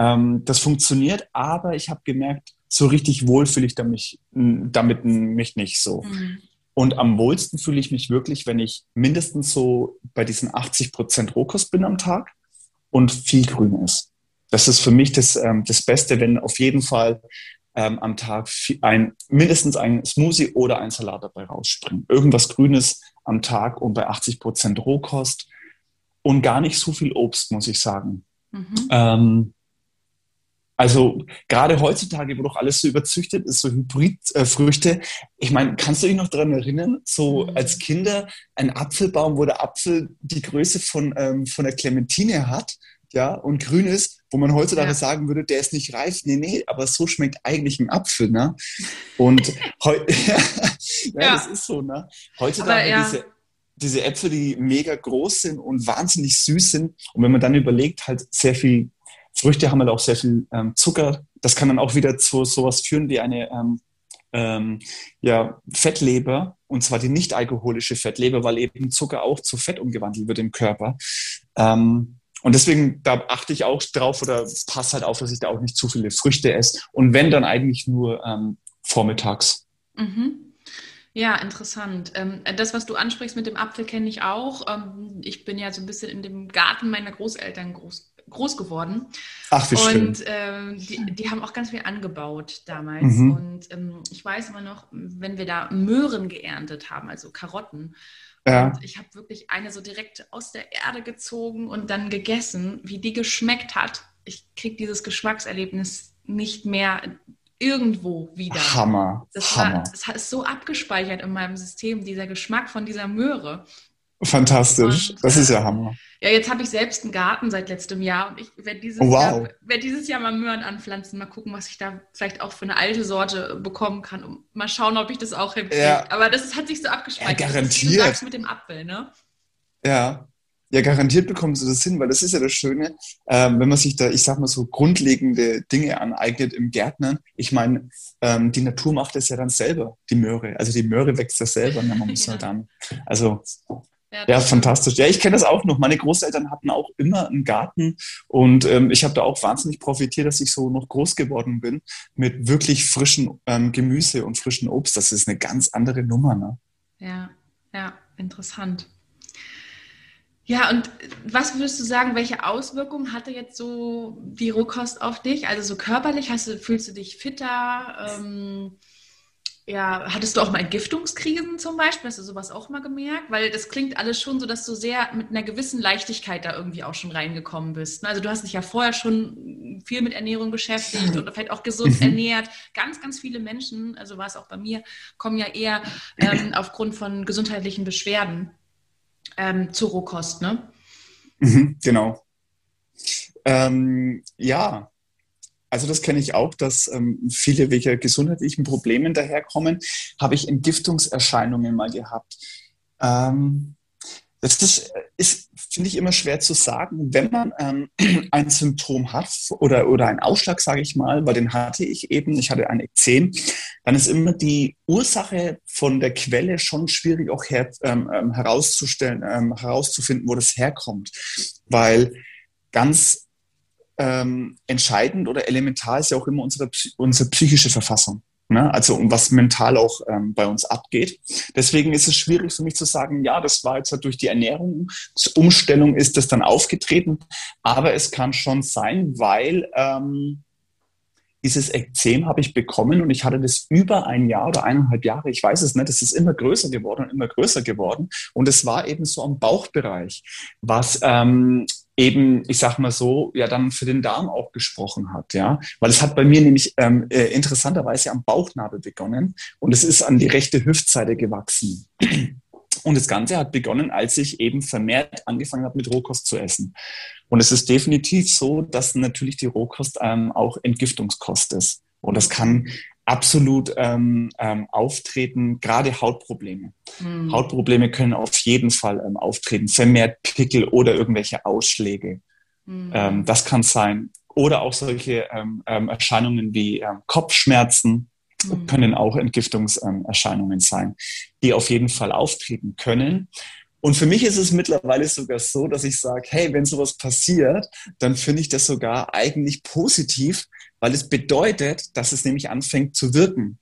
Ähm, das funktioniert, aber ich habe gemerkt, so richtig wohl fühle ich damit, damit mich nicht so. Mhm. Und am wohlsten fühle ich mich wirklich, wenn ich mindestens so bei diesen 80 Prozent Rohkost bin am Tag und viel Grün ist. Das ist für mich das, ähm, das Beste, wenn auf jeden Fall ähm, am Tag ein, mindestens ein Smoothie oder ein Salat dabei rausspringt. Irgendwas Grünes am Tag und bei 80 Prozent Rohkost und gar nicht so viel Obst, muss ich sagen. Mhm. Ähm, also gerade heutzutage, wo doch alles so überzüchtet ist, so Hybridfrüchte. ich meine, kannst du dich noch daran erinnern, so als Kinder ein Apfelbaum, wo der Apfel die Größe von, ähm, von der Clementine hat, ja, und grün ist, wo man heutzutage ja. sagen würde, der ist nicht reif. Nee, nee, aber so schmeckt eigentlich ein Apfel, ne? Und heute, ja, ja, das ist so, ne? Heutzutage ja. diese, diese Äpfel, die mega groß sind und wahnsinnig süß sind. Und wenn man dann überlegt, halt sehr viel Früchte haben halt auch sehr viel ähm, Zucker. Das kann dann auch wieder zu sowas führen wie eine ähm, ähm, ja, Fettleber, und zwar die nicht alkoholische Fettleber, weil eben Zucker auch zu Fett umgewandelt wird im Körper. Ähm, und deswegen, da achte ich auch drauf oder passe halt auf, dass ich da auch nicht zu viele Früchte esse. Und wenn, dann eigentlich nur ähm, vormittags. Mhm. Ja, interessant. Ähm, das, was du ansprichst mit dem Apfel, kenne ich auch. Ich bin ja so ein bisschen in dem Garten meiner Großeltern groß groß geworden. Ach, wie schön. Und ähm, die, die, haben auch ganz viel angebaut damals. Mhm. Und ähm, ich weiß immer noch, wenn wir da Möhren geerntet haben, also Karotten. Ja. Und ich habe wirklich eine so direkt aus der Erde gezogen und dann gegessen, wie die geschmeckt hat. Ich kriege dieses Geschmackserlebnis nicht mehr irgendwo wieder. Hammer. Das, Hammer. War, das ist so abgespeichert in meinem System, dieser Geschmack von dieser Möhre. Fantastisch. Das ist ja Hammer. Ja, jetzt habe ich selbst einen Garten seit letztem Jahr und ich werde dieses, wow. Jahr, werd dieses Jahr mal Möhren anpflanzen, mal gucken, was ich da vielleicht auch für eine alte Sorte bekommen kann und mal schauen, ob ich das auch hinkriege. Ja. Aber das hat sich so abgespeichert. Ja, garantiert. Das ist, mit dem Apfel, ne? Ja. Ja, garantiert bekommen sie das hin, weil das ist ja das Schöne, ähm, wenn man sich da, ich sag mal so, grundlegende Dinge aneignet im Gärtnern. Ich meine, ähm, die Natur macht das ja dann selber, die Möhre. Also die Möhre wächst ja selber, ne? man muss ja. halt dann. Also ja, ja fantastisch. Ja, ich kenne das auch noch. Meine Großeltern hatten auch immer einen Garten und ähm, ich habe da auch wahnsinnig profitiert, dass ich so noch groß geworden bin mit wirklich frischen ähm, Gemüse und frischen Obst. Das ist eine ganz andere Nummer. Ne? Ja, ja, interessant. Ja, und was würdest du sagen, welche Auswirkungen hatte jetzt so die Rohkost auf dich? Also so körperlich, hast du, fühlst du dich fitter? Ähm, ja, hattest du auch mal Entgiftungskrisen zum Beispiel? Hast du sowas auch mal gemerkt? Weil das klingt alles schon so, dass du sehr mit einer gewissen Leichtigkeit da irgendwie auch schon reingekommen bist. Also du hast dich ja vorher schon viel mit Ernährung beschäftigt oder vielleicht auch gesund mhm. ernährt. Ganz, ganz viele Menschen, also war es auch bei mir, kommen ja eher ähm, aufgrund von gesundheitlichen Beschwerden ähm, zur Rohkost, ne? Mhm, genau. Ähm, ja, also das kenne ich auch, dass ähm, viele wegen gesundheitlichen Problemen daherkommen. Habe ich Entgiftungserscheinungen mal gehabt. Ähm, das ist, ist finde ich, immer schwer zu sagen. Wenn man ähm, ein Symptom hat oder, oder einen Ausschlag, sage ich mal, weil den hatte ich eben, ich hatte ein Ekzem, dann ist immer die Ursache von der Quelle schon schwierig auch her, ähm, ähm herauszustellen, ähm, herauszufinden, wo das herkommt. Weil ganz ähm, entscheidend oder elementar ist ja auch immer unsere, unsere psychische Verfassung. Ne? Also um was mental auch ähm, bei uns abgeht. Deswegen ist es schwierig für mich zu sagen, ja, das war jetzt halt durch die Ernährungsumstellung ist das dann aufgetreten. Aber es kann schon sein, weil ähm, dieses Ekzem habe ich bekommen und ich hatte das über ein Jahr oder eineinhalb Jahre, ich weiß es nicht, es ist immer größer geworden und immer größer geworden. Und es war eben so am Bauchbereich, was ähm, eben, ich sag mal so, ja dann für den Darm auch gesprochen hat, ja, weil es hat bei mir nämlich ähm, äh, interessanterweise am Bauchnabel begonnen und es ist an die rechte Hüftseite gewachsen. Und das Ganze hat begonnen, als ich eben vermehrt angefangen habe, mit Rohkost zu essen. Und es ist definitiv so, dass natürlich die Rohkost ähm, auch Entgiftungskost ist. Und das kann absolut ähm, ähm, auftreten, gerade Hautprobleme. Mhm. Hautprobleme können auf jeden Fall ähm, auftreten, vermehrt Pickel oder irgendwelche Ausschläge. Mhm. Ähm, das kann sein. Oder auch solche ähm, ähm, Erscheinungen wie Kopfschmerzen mhm. können auch Entgiftungserscheinungen sein, die auf jeden Fall auftreten können. Und für mich ist es mittlerweile sogar so, dass ich sage, hey, wenn sowas passiert, dann finde ich das sogar eigentlich positiv, weil es bedeutet, dass es nämlich anfängt zu wirken.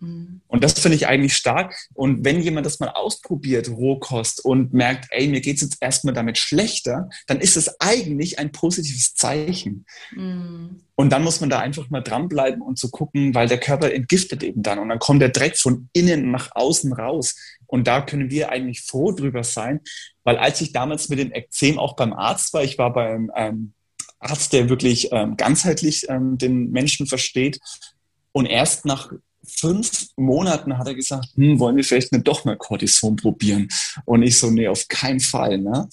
Mhm. Und das finde ich eigentlich stark. Und wenn jemand das mal ausprobiert, Rohkost, und merkt, ey, mir geht es jetzt erstmal damit schlechter, dann ist es eigentlich ein positives Zeichen. Mhm. Und dann muss man da einfach mal dranbleiben und zu so gucken, weil der Körper entgiftet eben dann. Und dann kommt der Dreck von innen nach außen raus. Und da können wir eigentlich froh drüber sein, weil als ich damals mit dem Ekzem auch beim Arzt war, ich war beim ähm, Arzt, der wirklich ähm, ganzheitlich ähm, den Menschen versteht. Und erst nach fünf Monaten hat er gesagt, hm, wollen wir vielleicht nicht doch mal Cortison probieren? Und ich so, nee, auf keinen Fall. Ne?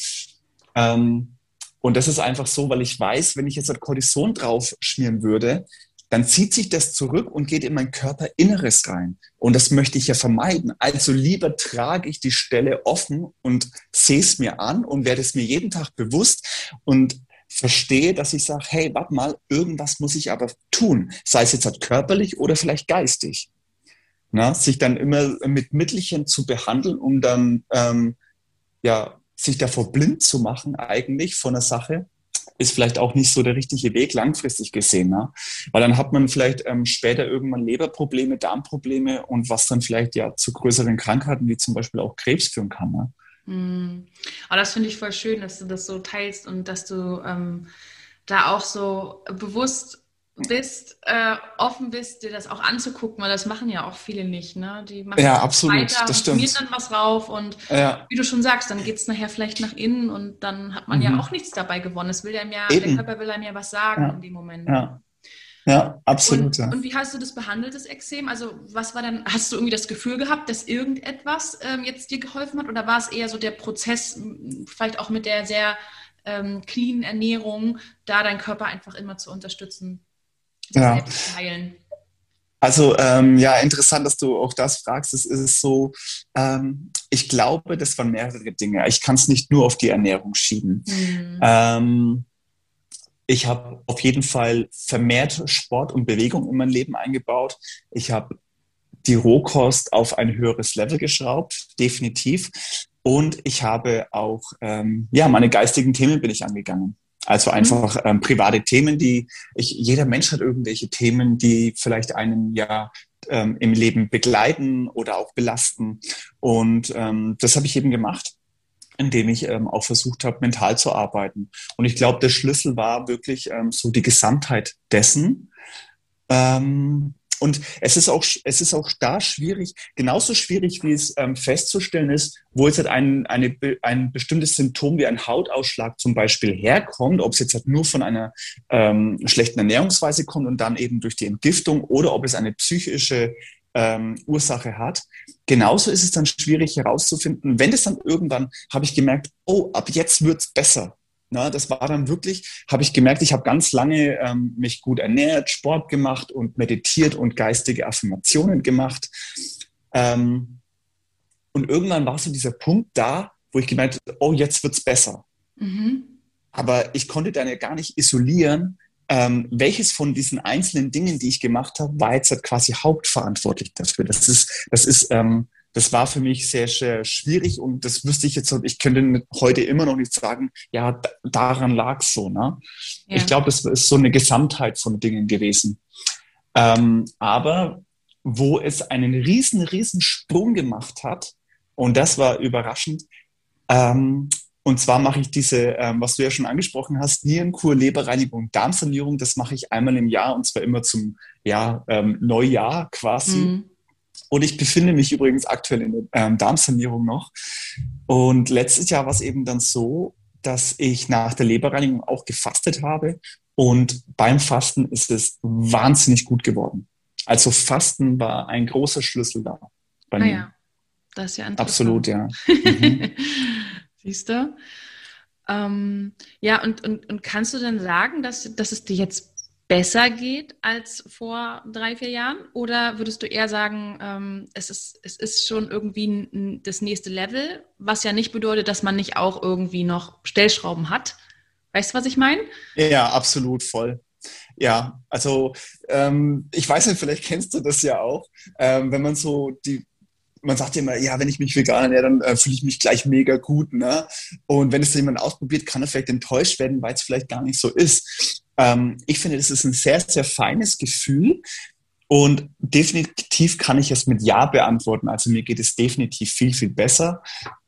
Ähm, und das ist einfach so, weil ich weiß, wenn ich jetzt Cortison drauf schmieren würde, dann zieht sich das zurück und geht in mein Körperinneres rein. Und das möchte ich ja vermeiden. Also lieber trage ich die Stelle offen und sehe es mir an und werde es mir jeden Tag bewusst und verstehe, dass ich sage, hey, warte mal, irgendwas muss ich aber tun, sei es jetzt halt körperlich oder vielleicht geistig. Na, sich dann immer mit Mittelchen zu behandeln, um dann ähm, ja, sich davor blind zu machen eigentlich von der Sache, ist vielleicht auch nicht so der richtige Weg langfristig gesehen. Ne? Weil dann hat man vielleicht ähm, später irgendwann Leberprobleme, Darmprobleme und was dann vielleicht ja zu größeren Krankheiten wie zum Beispiel auch Krebs führen kann. Ne? Mm. Aber das finde ich voll schön, dass du das so teilst und dass du ähm, da auch so bewusst bist, äh, offen bist, dir das auch anzugucken, weil das machen ja auch viele nicht. Ne? Die machen ja, absolut, weiter, das stimmt. dann was rauf und ja. wie du schon sagst, dann geht es nachher vielleicht nach innen und dann hat man mhm. ja auch nichts dabei gewonnen. Es will einem ja, Eben. der Körper will einem ja was sagen ja. in dem Moment. Ja. Ja, absolut. Und, ja. und wie hast du das behandelt, das Exem? Also was war dann, hast du irgendwie das Gefühl gehabt, dass irgendetwas ähm, jetzt dir geholfen hat? Oder war es eher so der Prozess, vielleicht auch mit der sehr ähm, clean Ernährung, da deinen Körper einfach immer zu unterstützen? ja. Also ähm, ja, interessant, dass du auch das fragst. Es ist so, ähm, ich glaube, das waren mehrere Dinge. Ich kann es nicht nur auf die Ernährung schieben. Mhm. Ähm, ich habe auf jeden Fall vermehrt Sport und Bewegung in mein Leben eingebaut. Ich habe die Rohkost auf ein höheres Level geschraubt, definitiv. Und ich habe auch, ähm, ja, meine geistigen Themen bin ich angegangen. Also mhm. einfach ähm, private Themen, die ich, jeder Mensch hat irgendwelche Themen, die vielleicht einen ja ähm, im Leben begleiten oder auch belasten. Und ähm, das habe ich eben gemacht, indem ich ähm, auch versucht habe, mental zu arbeiten. Und ich glaube, der Schlüssel war wirklich ähm, so die Gesamtheit dessen. Ähm, und es ist auch, es ist auch da schwierig, genauso schwierig, wie es ähm, festzustellen ist, wo jetzt halt ein, eine, ein bestimmtes Symptom wie ein Hautausschlag zum Beispiel herkommt, ob es jetzt halt nur von einer ähm, schlechten Ernährungsweise kommt und dann eben durch die Entgiftung oder ob es eine psychische ähm, Ursache hat. Genauso ist es dann schwierig herauszufinden, wenn es dann irgendwann, habe ich gemerkt, oh, ab jetzt wird's besser. Na, das war dann wirklich, habe ich gemerkt, ich habe ganz lange ähm, mich gut ernährt, Sport gemacht und meditiert und geistige Affirmationen gemacht. Ähm, und irgendwann war so dieser Punkt da, wo ich gemerkt habe, oh, jetzt wird's besser. Mhm. Aber ich konnte dann ja gar nicht isolieren, ähm, welches von diesen einzelnen Dingen, die ich gemacht habe, war jetzt halt quasi hauptverantwortlich dafür. Das ist, das ist ähm, das war für mich sehr, sehr schwierig und das wüsste ich jetzt, ich könnte heute immer noch nicht sagen, ja, daran lag es so. Ne? Ja. Ich glaube, das ist so eine Gesamtheit von Dingen gewesen. Ähm, aber wo es einen riesen, riesen Sprung gemacht hat, und das war überraschend, ähm, und zwar mache ich diese, ähm, was du ja schon angesprochen hast, Nierenkur, Leberreinigung, Darmsanierung, das mache ich einmal im Jahr und zwar immer zum ja, ähm, Neujahr quasi. Mhm. Und ich befinde mich übrigens aktuell in der ähm, Darmsanierung noch. Und letztes Jahr war es eben dann so, dass ich nach der Leberreinigung auch gefastet habe. Und beim Fasten ist es wahnsinnig gut geworden. Also Fasten war ein großer Schlüssel da bei ah, mir. Ja. Das ist ja interessant. Absolut, ja. Mhm. Siehst du? Ähm, ja, und, und, und kannst du denn sagen, dass, dass es dir jetzt besser geht als vor drei, vier Jahren? Oder würdest du eher sagen, ähm, es, ist, es ist schon irgendwie ein, das nächste Level, was ja nicht bedeutet, dass man nicht auch irgendwie noch Stellschrauben hat? Weißt du, was ich meine? Ja, absolut voll. Ja, also ähm, ich weiß nicht, vielleicht kennst du das ja auch, ähm, wenn man so die man sagt immer, ja, wenn ich mich vegan ernähre, dann äh, fühle ich mich gleich mega gut. Ne? Und wenn es jemand ausprobiert, kann er vielleicht enttäuscht werden, weil es vielleicht gar nicht so ist. Ähm, ich finde, das ist ein sehr, sehr feines Gefühl. Und definitiv kann ich es mit Ja beantworten. Also mir geht es definitiv viel, viel besser.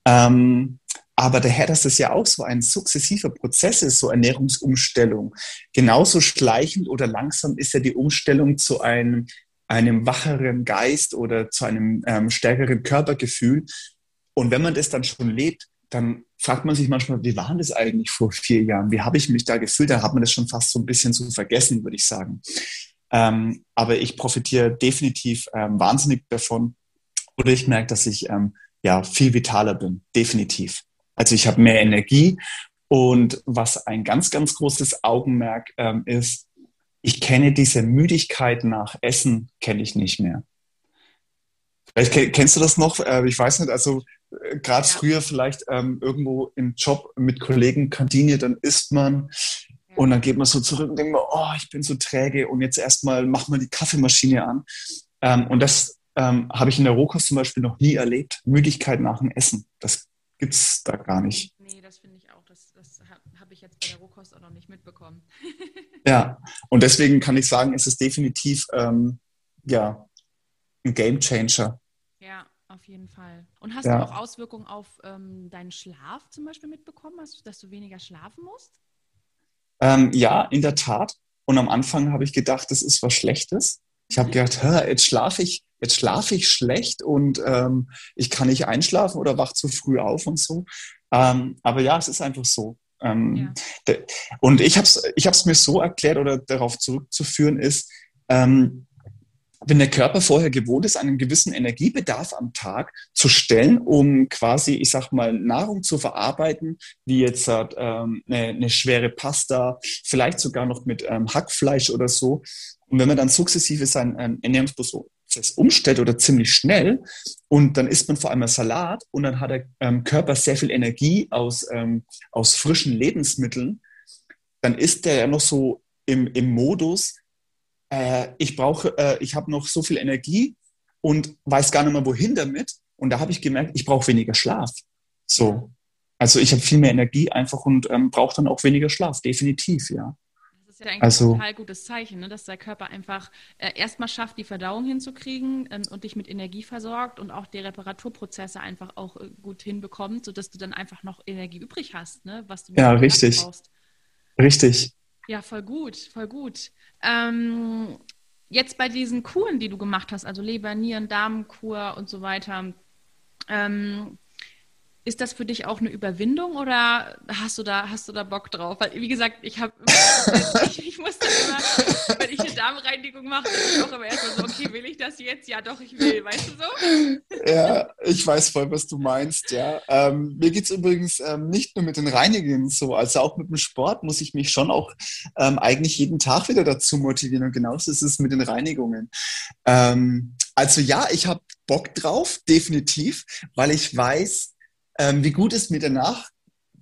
Ähm, aber daher, dass das ja auch so ein sukzessiver Prozess ist, so Ernährungsumstellung, genauso schleichend oder langsam ist ja die Umstellung zu einem, einem wacheren Geist oder zu einem ähm, stärkeren Körpergefühl. Und wenn man das dann schon lebt, dann fragt man sich manchmal, wie war das eigentlich vor vier Jahren? Wie habe ich mich da gefühlt? Da hat man das schon fast so ein bisschen zu vergessen, würde ich sagen. Ähm, aber ich profitiere definitiv ähm, wahnsinnig davon. Oder ich merke, dass ich ähm, ja viel vitaler bin, definitiv. Also ich habe mehr Energie. Und was ein ganz, ganz großes Augenmerk ähm, ist, ich kenne diese Müdigkeit nach Essen, kenne ich nicht mehr. Vielleicht kennst du das noch? Äh, ich weiß nicht, also äh, gerade ja. früher vielleicht ähm, irgendwo im Job mit Kollegen Kantine, dann isst man ja. und dann geht man so zurück und denkt man, oh, ich bin so träge und jetzt erstmal mach mal die Kaffeemaschine an. Ähm, und das ähm, habe ich in der Rohkost zum Beispiel noch nie erlebt. Müdigkeit nach dem Essen. Das gibt es da gar nicht. Nee, das finde ich auch. Das, das habe ich jetzt bei der Rohkost auch noch nicht mitbekommen. ja, und deswegen kann ich sagen, es ist definitiv ähm, ja, ein Game Changer. Ja, auf jeden Fall. Und hast ja. du auch Auswirkungen auf ähm, deinen Schlaf zum Beispiel mitbekommen, hast, dass du weniger schlafen musst? Ähm, ja, in der Tat. Und am Anfang habe ich gedacht, das ist was Schlechtes. Ich habe gedacht, jetzt schlafe ich, jetzt schlafe ich schlecht und ähm, ich kann nicht einschlafen oder wach zu früh auf und so. Ähm, aber ja, es ist einfach so. Ähm, ja. Und ich habe es ich hab's mir so erklärt oder darauf zurückzuführen ist, ähm, wenn der Körper vorher gewohnt ist, einen gewissen Energiebedarf am Tag zu stellen, um quasi, ich sag mal, Nahrung zu verarbeiten, wie jetzt ähm, eine, eine schwere Pasta, vielleicht sogar noch mit ähm, Hackfleisch oder so, und wenn man dann sukzessive seinen ähm, Ernährungsprozess umstellt oder ziemlich schnell und dann isst man vor allem Salat und dann hat der ähm, Körper sehr viel Energie aus, ähm, aus frischen Lebensmitteln, dann ist der ja noch so im, im Modus, äh, ich brauche, äh, ich habe noch so viel Energie und weiß gar nicht mehr wohin damit. Und da habe ich gemerkt, ich brauche weniger Schlaf. So. Also ich habe viel mehr Energie einfach und ähm, brauche dann auch weniger Schlaf, definitiv, ja ist ja eigentlich also, ein total gutes Zeichen, ne? dass der Körper einfach äh, erstmal schafft, die Verdauung hinzukriegen ähm, und dich mit Energie versorgt und auch die Reparaturprozesse einfach auch äh, gut hinbekommt, sodass du dann einfach noch Energie übrig hast, ne? was du ja, richtig. brauchst. Richtig. Ja, voll gut, voll gut. Ähm, jetzt bei diesen Kuren, die du gemacht hast, also Leber, Nieren, Darmkur und so weiter, ähm, ist das für dich auch eine Überwindung oder hast du da, hast du da Bock drauf? Weil, wie gesagt, ich habe ich, muss dann immer, wenn ich eine Darmreinigung mache, ich auch immer erstmal so, okay, will ich das jetzt? Ja, doch, ich will, weißt du so? Ja, ich weiß voll, was du meinst, ja. Ähm, mir geht es übrigens ähm, nicht nur mit den Reinigungen so, also auch mit dem Sport muss ich mich schon auch ähm, eigentlich jeden Tag wieder dazu motivieren und genauso ist es mit den Reinigungen. Ähm, also ja, ich habe Bock drauf, definitiv, weil ich weiß, ähm, wie gut es mir danach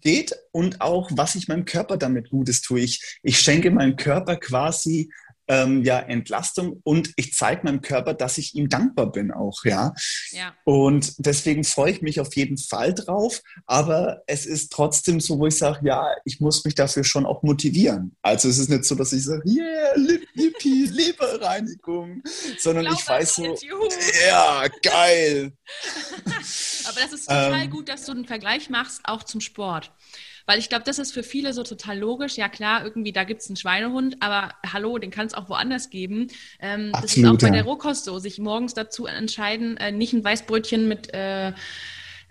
geht und auch, was ich meinem Körper damit Gutes tue. Ich, ich schenke meinem Körper quasi ähm, ja, Entlastung und ich zeige meinem Körper, dass ich ihm dankbar bin auch, ja? ja. Und deswegen freue ich mich auf jeden Fall drauf, aber es ist trotzdem so, wo ich sage, ja, ich muss mich dafür schon auch motivieren. Also es ist nicht so, dass ich sage, yeah, Lippi, Leberreinigung, sondern ich, ich weiß so, ja, geil. aber das ist total ähm, gut, dass du einen Vergleich machst, auch zum Sport. Weil ich glaube, das ist für viele so total logisch. Ja klar, irgendwie da gibt es einen Schweinehund, aber hallo, den kann es auch woanders geben. Ähm, Absolut, das ist auch bei der Rohkost so, sich morgens dazu entscheiden, äh, nicht ein Weißbrötchen mit, äh,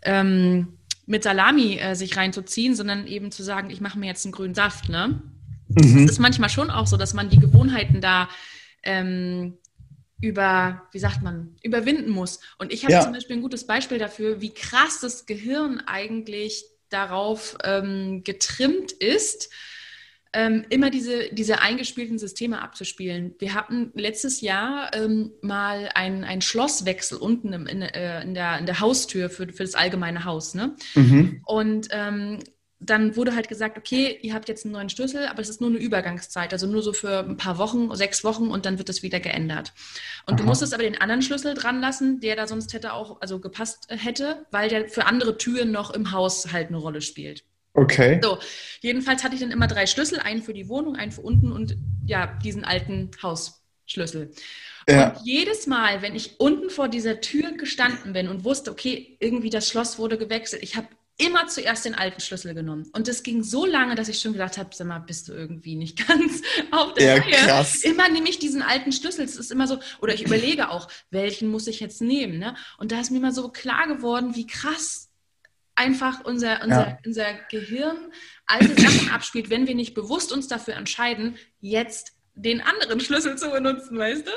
ähm, mit Salami äh, sich reinzuziehen, sondern eben zu sagen, ich mache mir jetzt einen grünen Saft. Ne? Mhm. Das ist manchmal schon auch so, dass man die Gewohnheiten da ähm, über, wie sagt man, überwinden muss. Und ich habe ja. zum Beispiel ein gutes Beispiel dafür, wie krass das Gehirn eigentlich darauf ähm, getrimmt ist, ähm, immer diese, diese eingespielten Systeme abzuspielen. Wir hatten letztes Jahr ähm, mal einen Schlosswechsel unten im, in, äh, in, der, in der Haustür für, für das allgemeine Haus. Ne? Mhm. Und ähm, dann wurde halt gesagt, okay, ihr habt jetzt einen neuen Schlüssel, aber es ist nur eine Übergangszeit, also nur so für ein paar Wochen, sechs Wochen und dann wird es wieder geändert. Und Aha. du musstest aber den anderen Schlüssel dran lassen, der da sonst hätte auch, also gepasst hätte, weil der für andere Türen noch im Haus halt eine Rolle spielt. Okay. So, jedenfalls hatte ich dann immer drei Schlüssel, einen für die Wohnung, einen für unten und ja, diesen alten Hausschlüssel. Ja. Und jedes Mal, wenn ich unten vor dieser Tür gestanden bin und wusste, okay, irgendwie das Schloss wurde gewechselt, ich habe immer zuerst den alten Schlüssel genommen. Und das ging so lange, dass ich schon gedacht habe, sag mal, bist du irgendwie nicht ganz auf der ja, Reihe. Krass. Immer nehme ich diesen alten Schlüssel. Es ist immer so, oder ich überlege auch, welchen muss ich jetzt nehmen. Ne? Und da ist mir mal so klar geworden, wie krass einfach unser, unser, ja. unser Gehirn alte Sachen abspielt, wenn wir nicht bewusst uns dafür entscheiden, jetzt den anderen Schlüssel zu benutzen, weißt du?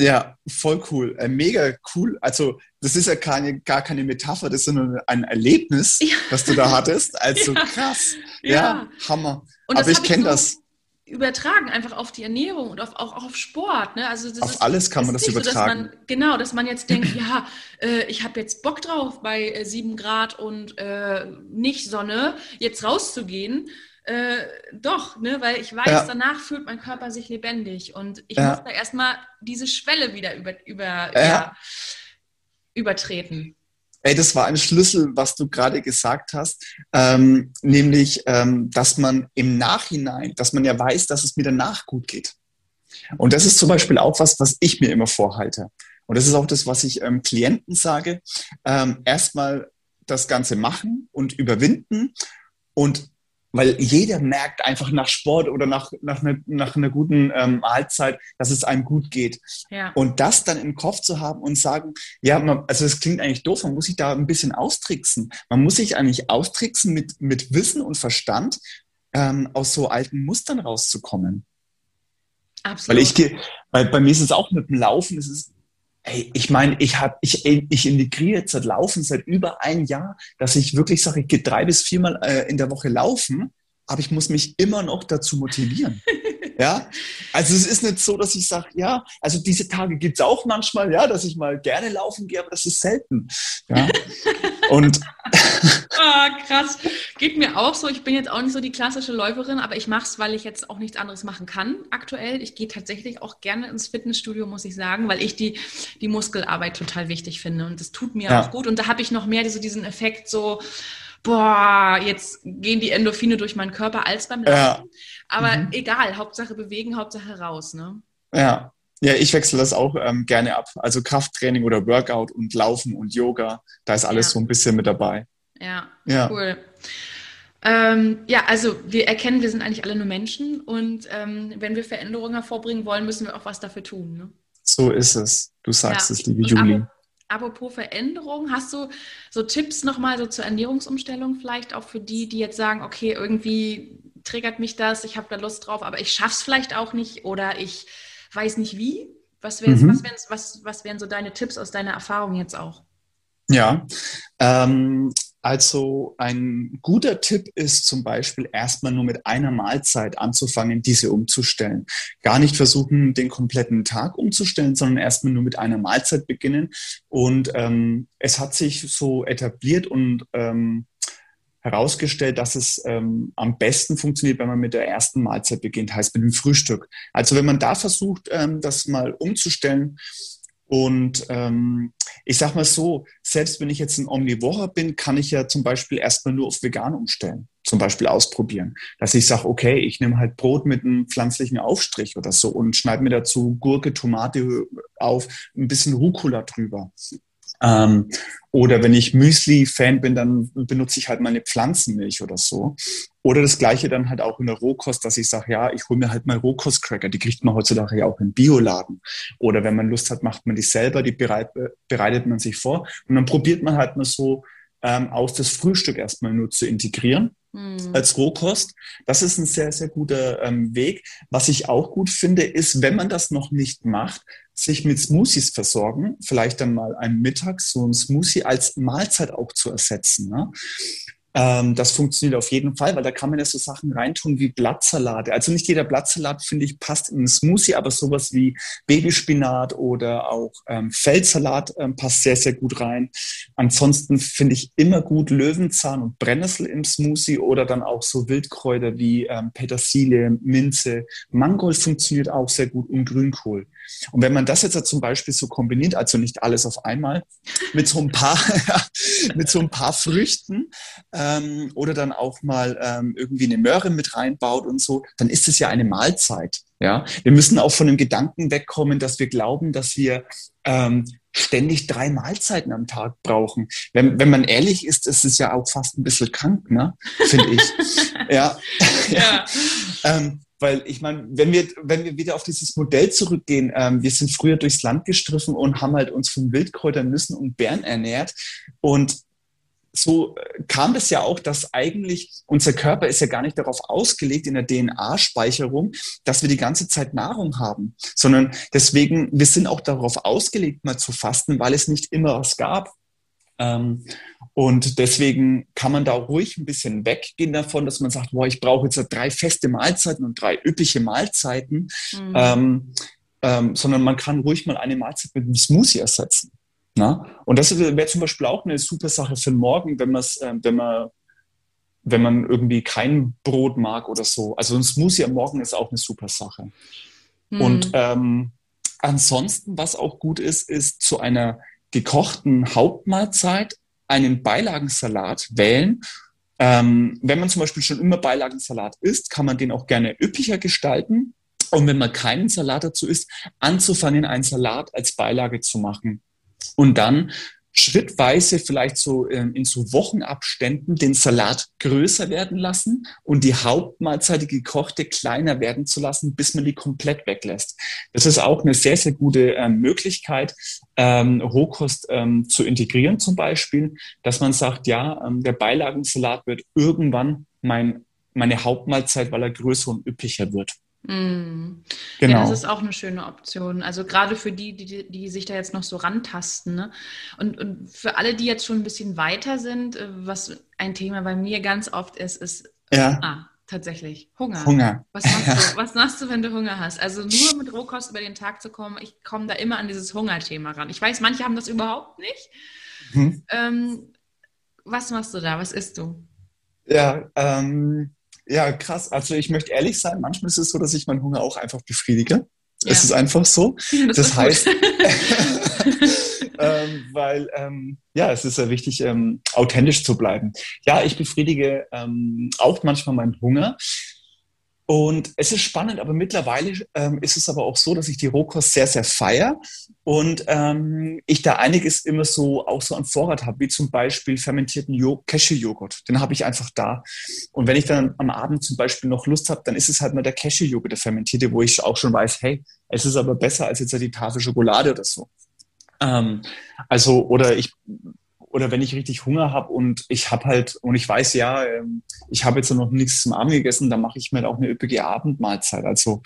Ja, voll cool. Äh, mega cool. Also, das ist ja keine, gar keine Metapher, das ist nur ein Erlebnis, ja. was du da hattest. Also ja. krass. Ja, ja Hammer. Und Aber ich kenne so das. Übertragen einfach auf die Ernährung und auf, auch, auch auf Sport. Ne? Also auf ist, alles kann man das übertragen. So, man, genau, dass man jetzt denkt, ja, äh, ich habe jetzt Bock drauf, bei äh, 7 Grad und äh, nicht Sonne jetzt rauszugehen äh, doch, ne, weil ich weiß, ja. danach fühlt mein Körper sich lebendig und ich ja. muss da erstmal diese Schwelle wieder über, über, ja. übertreten. Ey, das war ein Schlüssel, was du gerade gesagt hast, ähm, nämlich, ähm, dass man im Nachhinein, dass man ja weiß, dass es mir danach gut geht. Und das ist zum Beispiel auch was, was ich mir immer vorhalte. Und das ist auch das, was ich ähm, Klienten sage. Ähm, erstmal das Ganze machen und überwinden und weil jeder merkt einfach nach Sport oder nach, nach, einer, nach einer guten ähm, Mahlzeit, dass es einem gut geht. Ja. Und das dann im Kopf zu haben und sagen, ja, man, also es klingt eigentlich doof, man muss sich da ein bisschen austricksen. Man muss sich eigentlich austricksen mit, mit Wissen und Verstand, ähm, aus so alten Mustern rauszukommen. Absolut. Weil ich gehe, weil bei mir ist es auch mit dem Laufen, es ist Ey, ich meine, ich habe, ich, ich integriere jetzt seit Laufen seit über ein Jahr, dass ich wirklich sage, ich gehe drei bis viermal äh, in der Woche laufen, aber ich muss mich immer noch dazu motivieren. ja, also es ist nicht so, dass ich sage, ja, also diese Tage gibt es auch manchmal, ja, dass ich mal gerne laufen gehe, aber das ist selten. Ja, und ah, krass. Geht mir auch so. Ich bin jetzt auch nicht so die klassische Läuferin, aber ich mache es, weil ich jetzt auch nichts anderes machen kann aktuell. Ich gehe tatsächlich auch gerne ins Fitnessstudio, muss ich sagen, weil ich die, die Muskelarbeit total wichtig finde. Und das tut mir ja. auch gut. Und da habe ich noch mehr so diesen Effekt so, boah, jetzt gehen die Endorphine durch meinen Körper als beim Laufen. Ja. Aber mhm. egal, Hauptsache bewegen, Hauptsache raus, ne? Ja, ja, ich wechsle das auch ähm, gerne ab. Also Krafttraining oder Workout und Laufen und Yoga, da ist alles ja. so ein bisschen mit dabei. Ja, ja. cool. Ähm, ja, also wir erkennen, wir sind eigentlich alle nur Menschen und ähm, wenn wir Veränderungen hervorbringen wollen, müssen wir auch was dafür tun. Ne? So ist es. Du sagst ja. es, liebe Juli. Apropos Veränderung, hast du so Tipps nochmal so zur Ernährungsumstellung vielleicht auch für die, die jetzt sagen, okay, irgendwie triggert mich das, ich habe da Lust drauf, aber ich schaff's vielleicht auch nicht oder ich weiß nicht wie. Was, mhm. was, wären, was, was wären so deine Tipps aus deiner Erfahrung jetzt auch? Ja, ähm, also ein guter Tipp ist zum Beispiel erstmal nur mit einer Mahlzeit anzufangen, diese umzustellen. Gar nicht versuchen, den kompletten Tag umzustellen, sondern erstmal nur mit einer Mahlzeit beginnen. Und ähm, es hat sich so etabliert und ähm, herausgestellt, dass es ähm, am besten funktioniert, wenn man mit der ersten Mahlzeit beginnt, heißt mit dem Frühstück. Also wenn man da versucht, ähm, das mal umzustellen und ähm, ich sag mal so, selbst wenn ich jetzt ein Omnivore bin, kann ich ja zum Beispiel erstmal nur auf vegan umstellen, zum Beispiel ausprobieren. Dass ich sage, okay, ich nehme halt Brot mit einem pflanzlichen Aufstrich oder so und schneide mir dazu Gurke, Tomate auf, ein bisschen Rucola drüber. Ähm, oder wenn ich Müsli-Fan bin, dann benutze ich halt meine Pflanzenmilch oder so. Oder das gleiche dann halt auch in der Rohkost, dass ich sage, ja, ich hole mir halt mal Rohkostcracker, die kriegt man heutzutage ja auch im Bioladen. Oder wenn man Lust hat, macht man die selber, die bereit, bereitet man sich vor. Und dann probiert man halt mal so ähm, aus, das Frühstück erstmal nur zu integrieren mhm. als Rohkost. Das ist ein sehr, sehr guter ähm, Weg. Was ich auch gut finde, ist, wenn man das noch nicht macht, sich mit Smoothies versorgen, vielleicht dann mal ein Mittag so ein Smoothie als Mahlzeit auch zu ersetzen. Ne? Ähm, das funktioniert auf jeden Fall, weil da kann man ja so Sachen reintun wie Blattsalate. Also nicht jeder Blattsalat, finde ich, passt in einen Smoothie, aber sowas wie Babyspinat oder auch ähm, Feldsalat ähm, passt sehr, sehr gut rein. Ansonsten finde ich immer gut Löwenzahn und Brennnessel im Smoothie oder dann auch so Wildkräuter wie ähm, Petersilie, Minze. Mangold funktioniert auch sehr gut und Grünkohl. Und wenn man das jetzt zum Beispiel so kombiniert, also nicht alles auf einmal, mit so ein paar, mit so ein paar Früchten ähm, oder dann auch mal ähm, irgendwie eine Möhre mit reinbaut und so, dann ist es ja eine Mahlzeit. Ja, wir müssen auch von dem Gedanken wegkommen, dass wir glauben, dass wir ähm, ständig drei Mahlzeiten am Tag brauchen. Wenn, wenn man ehrlich ist, ist es ja auch fast ein bisschen krank, ne? Finde ich. ja. ja. Ähm, weil ich meine, wenn wir, wenn wir wieder auf dieses Modell zurückgehen, ähm, wir sind früher durchs Land gestriffen und haben halt uns von Wildkräutern, Nüssen und Beeren ernährt. Und so äh, kam das ja auch, dass eigentlich unser Körper ist ja gar nicht darauf ausgelegt in der DNA-Speicherung, dass wir die ganze Zeit Nahrung haben, sondern deswegen, wir sind auch darauf ausgelegt, mal zu fasten, weil es nicht immer was gab. Ähm, und deswegen kann man da ruhig ein bisschen weggehen davon, dass man sagt, boah, ich brauche jetzt drei feste Mahlzeiten und drei üppige Mahlzeiten, mhm. ähm, ähm, sondern man kann ruhig mal eine Mahlzeit mit einem Smoothie ersetzen. Na? Und das wäre zum Beispiel auch eine super Sache für morgen, wenn, äh, wenn man wenn man irgendwie kein Brot mag oder so. Also ein Smoothie am Morgen ist auch eine super Sache. Mhm. Und ähm, ansonsten, was auch gut ist, ist zu einer gekochten Hauptmahlzeit einen Beilagensalat wählen. Ähm, wenn man zum Beispiel schon immer Beilagensalat isst, kann man den auch gerne üppiger gestalten. Und wenn man keinen Salat dazu isst, anzufangen, einen Salat als Beilage zu machen. Und dann schrittweise vielleicht so ähm, in so Wochenabständen den Salat größer werden lassen und die Hauptmahlzeit, die gekochte, kleiner werden zu lassen, bis man die komplett weglässt. Das ist auch eine sehr, sehr gute ähm, Möglichkeit, ähm, Rohkost ähm, zu integrieren zum Beispiel, dass man sagt, ja, der Beilagensalat wird irgendwann mein, meine Hauptmahlzeit, weil er größer und üppiger wird. Mm. Genau. Ja, das ist auch eine schöne Option. Also gerade für die, die, die sich da jetzt noch so rantasten. Ne? Und, und für alle, die jetzt schon ein bisschen weiter sind, äh, was ein Thema bei mir ganz oft ist, ist ja. ah, tatsächlich Hunger. Hunger. Was machst, du, was machst du, wenn du Hunger hast? Also nur mit Rohkost über den Tag zu kommen, ich komme da immer an dieses Hungerthema ran. Ich weiß, manche haben das überhaupt nicht. Mhm. Ähm, was machst du da? Was isst du? Ja, ähm, ja, krass. Also ich möchte ehrlich sein, manchmal ist es so, dass ich meinen Hunger auch einfach befriedige. Ja. Es ist einfach so. Das, das heißt, ähm, weil ähm, ja, es ist ja wichtig, ähm, authentisch zu bleiben. Ja, ich befriedige ähm, auch manchmal meinen Hunger. Und es ist spannend, aber mittlerweile ähm, ist es aber auch so, dass ich die Rohkost sehr, sehr feiere und ähm, ich da einiges immer so auch so an Vorrat habe, wie zum Beispiel fermentierten Cashew-Joghurt. Den habe ich einfach da. Und wenn ich dann am Abend zum Beispiel noch Lust habe, dann ist es halt mal der Cashew-Joghurt, der fermentierte, wo ich auch schon weiß, hey, es ist aber besser als jetzt die Tafel Schokolade oder so. Ähm, also, oder ich oder wenn ich richtig Hunger habe und ich habe halt, und ich weiß ja, ähm, ich habe jetzt noch nichts zum Abend gegessen, dann mache ich mir halt auch eine üppige Abendmahlzeit. Also,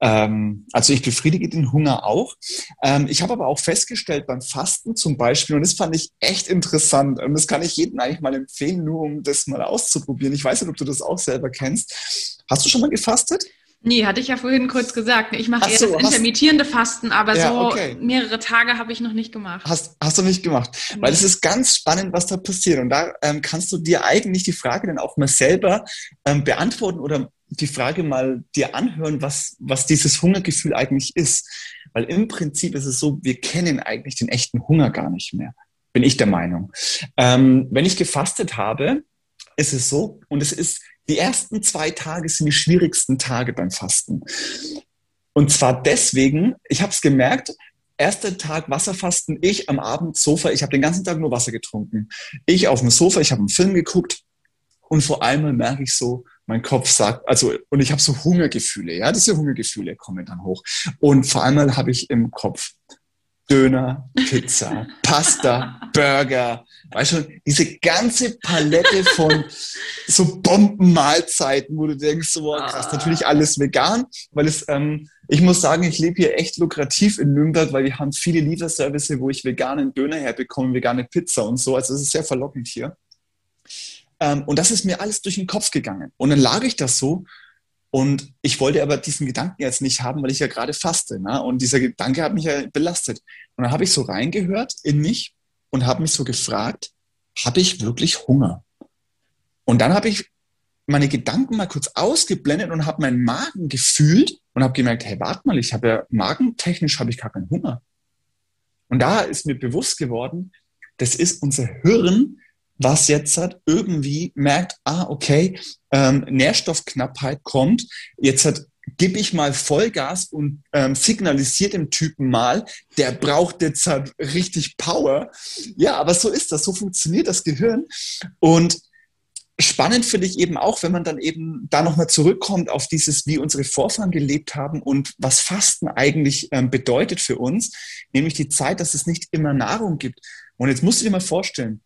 ähm, also ich befriedige den Hunger auch. Ähm, ich habe aber auch festgestellt beim Fasten zum Beispiel, und das fand ich echt interessant, und das kann ich jedem eigentlich mal empfehlen, nur um das mal auszuprobieren. Ich weiß nicht, ob du das auch selber kennst. Hast du schon mal gefastet? Nee, hatte ich ja vorhin kurz gesagt. Ich mache eher so, das intermittierende Fasten, aber ja, so okay. mehrere Tage habe ich noch nicht gemacht. Hast, hast du nicht gemacht? Nee. Weil es ist ganz spannend, was da passiert. Und da ähm, kannst du dir eigentlich die Frage dann auch mal selber ähm, beantworten oder die Frage mal dir anhören, was, was dieses Hungergefühl eigentlich ist. Weil im Prinzip ist es so, wir kennen eigentlich den echten Hunger gar nicht mehr. Bin ich der Meinung. Ähm, wenn ich gefastet habe, ist es so, und es ist die ersten zwei Tage sind die schwierigsten Tage beim Fasten. Und zwar deswegen, ich habe es gemerkt, erster Tag Wasserfasten, ich am Abend Sofa, ich habe den ganzen Tag nur Wasser getrunken. Ich auf dem Sofa, ich habe einen Film geguckt und vor allem merke ich so, mein Kopf sagt, also, und ich habe so Hungergefühle, ja, diese Hungergefühle kommen dann hoch. Und vor allem habe ich im Kopf Döner, Pizza, Pasta, Burger, weißt du, diese ganze Palette von so Bombenmahlzeiten, wo du denkst, so, boah, krass, natürlich alles vegan, weil es, ähm, ich muss sagen, ich lebe hier echt lukrativ in Nürnberg, weil wir haben viele Lieferservice, wo ich veganen Döner herbekomme, vegane Pizza und so, also es ist sehr verlockend hier. Ähm, und das ist mir alles durch den Kopf gegangen. Und dann lag ich das so und ich wollte aber diesen Gedanken jetzt nicht haben, weil ich ja gerade faste. Ne? Und dieser Gedanke hat mich ja belastet. Und dann habe ich so reingehört in mich und habe mich so gefragt, habe ich wirklich Hunger? Und dann habe ich meine Gedanken mal kurz ausgeblendet und habe meinen Magen gefühlt und habe gemerkt, hey, warte mal, ich habe ja magentechnisch habe ich gar keinen Hunger. Und da ist mir bewusst geworden, das ist unser Hirn, was jetzt hat, irgendwie merkt, ah, okay, ähm, Nährstoffknappheit kommt, jetzt hat gebe ich mal Vollgas und ähm, signalisiert dem Typen mal, der braucht jetzt halt richtig Power. Ja, aber so ist das, so funktioniert das Gehirn. Und spannend finde ich eben auch, wenn man dann eben da nochmal zurückkommt auf dieses, wie unsere Vorfahren gelebt haben und was Fasten eigentlich ähm, bedeutet für uns, nämlich die Zeit, dass es nicht immer Nahrung gibt. Und jetzt musst du dir mal vorstellen,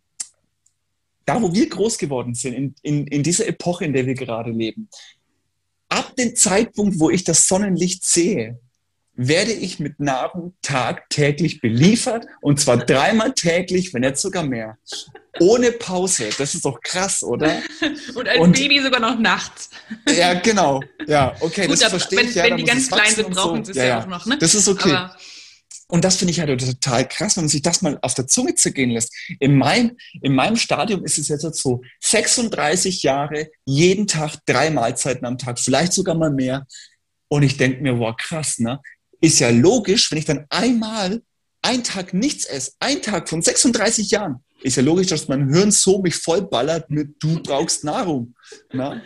da wo wir groß geworden sind, in, in, in dieser Epoche, in der wir gerade leben, ab dem Zeitpunkt, wo ich das Sonnenlicht sehe, werde ich mit Nahrung tagtäglich beliefert und zwar dreimal täglich, wenn nicht sogar mehr. Ohne Pause. Das ist doch krass, oder? Und als und, Baby sogar noch nachts. Ja, genau. Ja, okay, Gut, das verstehe wenn, ich. Ja, wenn die ganz klein sind, brauchen so. sie es ja, ja, auch noch. Ne? Das ist okay. Aber und das finde ich halt total krass, wenn man sich das mal auf der Zunge zergehen lässt. In meinem, in meinem Stadium ist es jetzt so, 36 Jahre, jeden Tag drei Mahlzeiten am Tag, vielleicht sogar mal mehr. Und ich denke mir, wow, krass, ne? Ist ja logisch, wenn ich dann einmal einen Tag nichts esse, ein Tag von 36 Jahren, ist ja logisch, dass mein Hirn so mich vollballert mit, du brauchst Nahrung. Ne?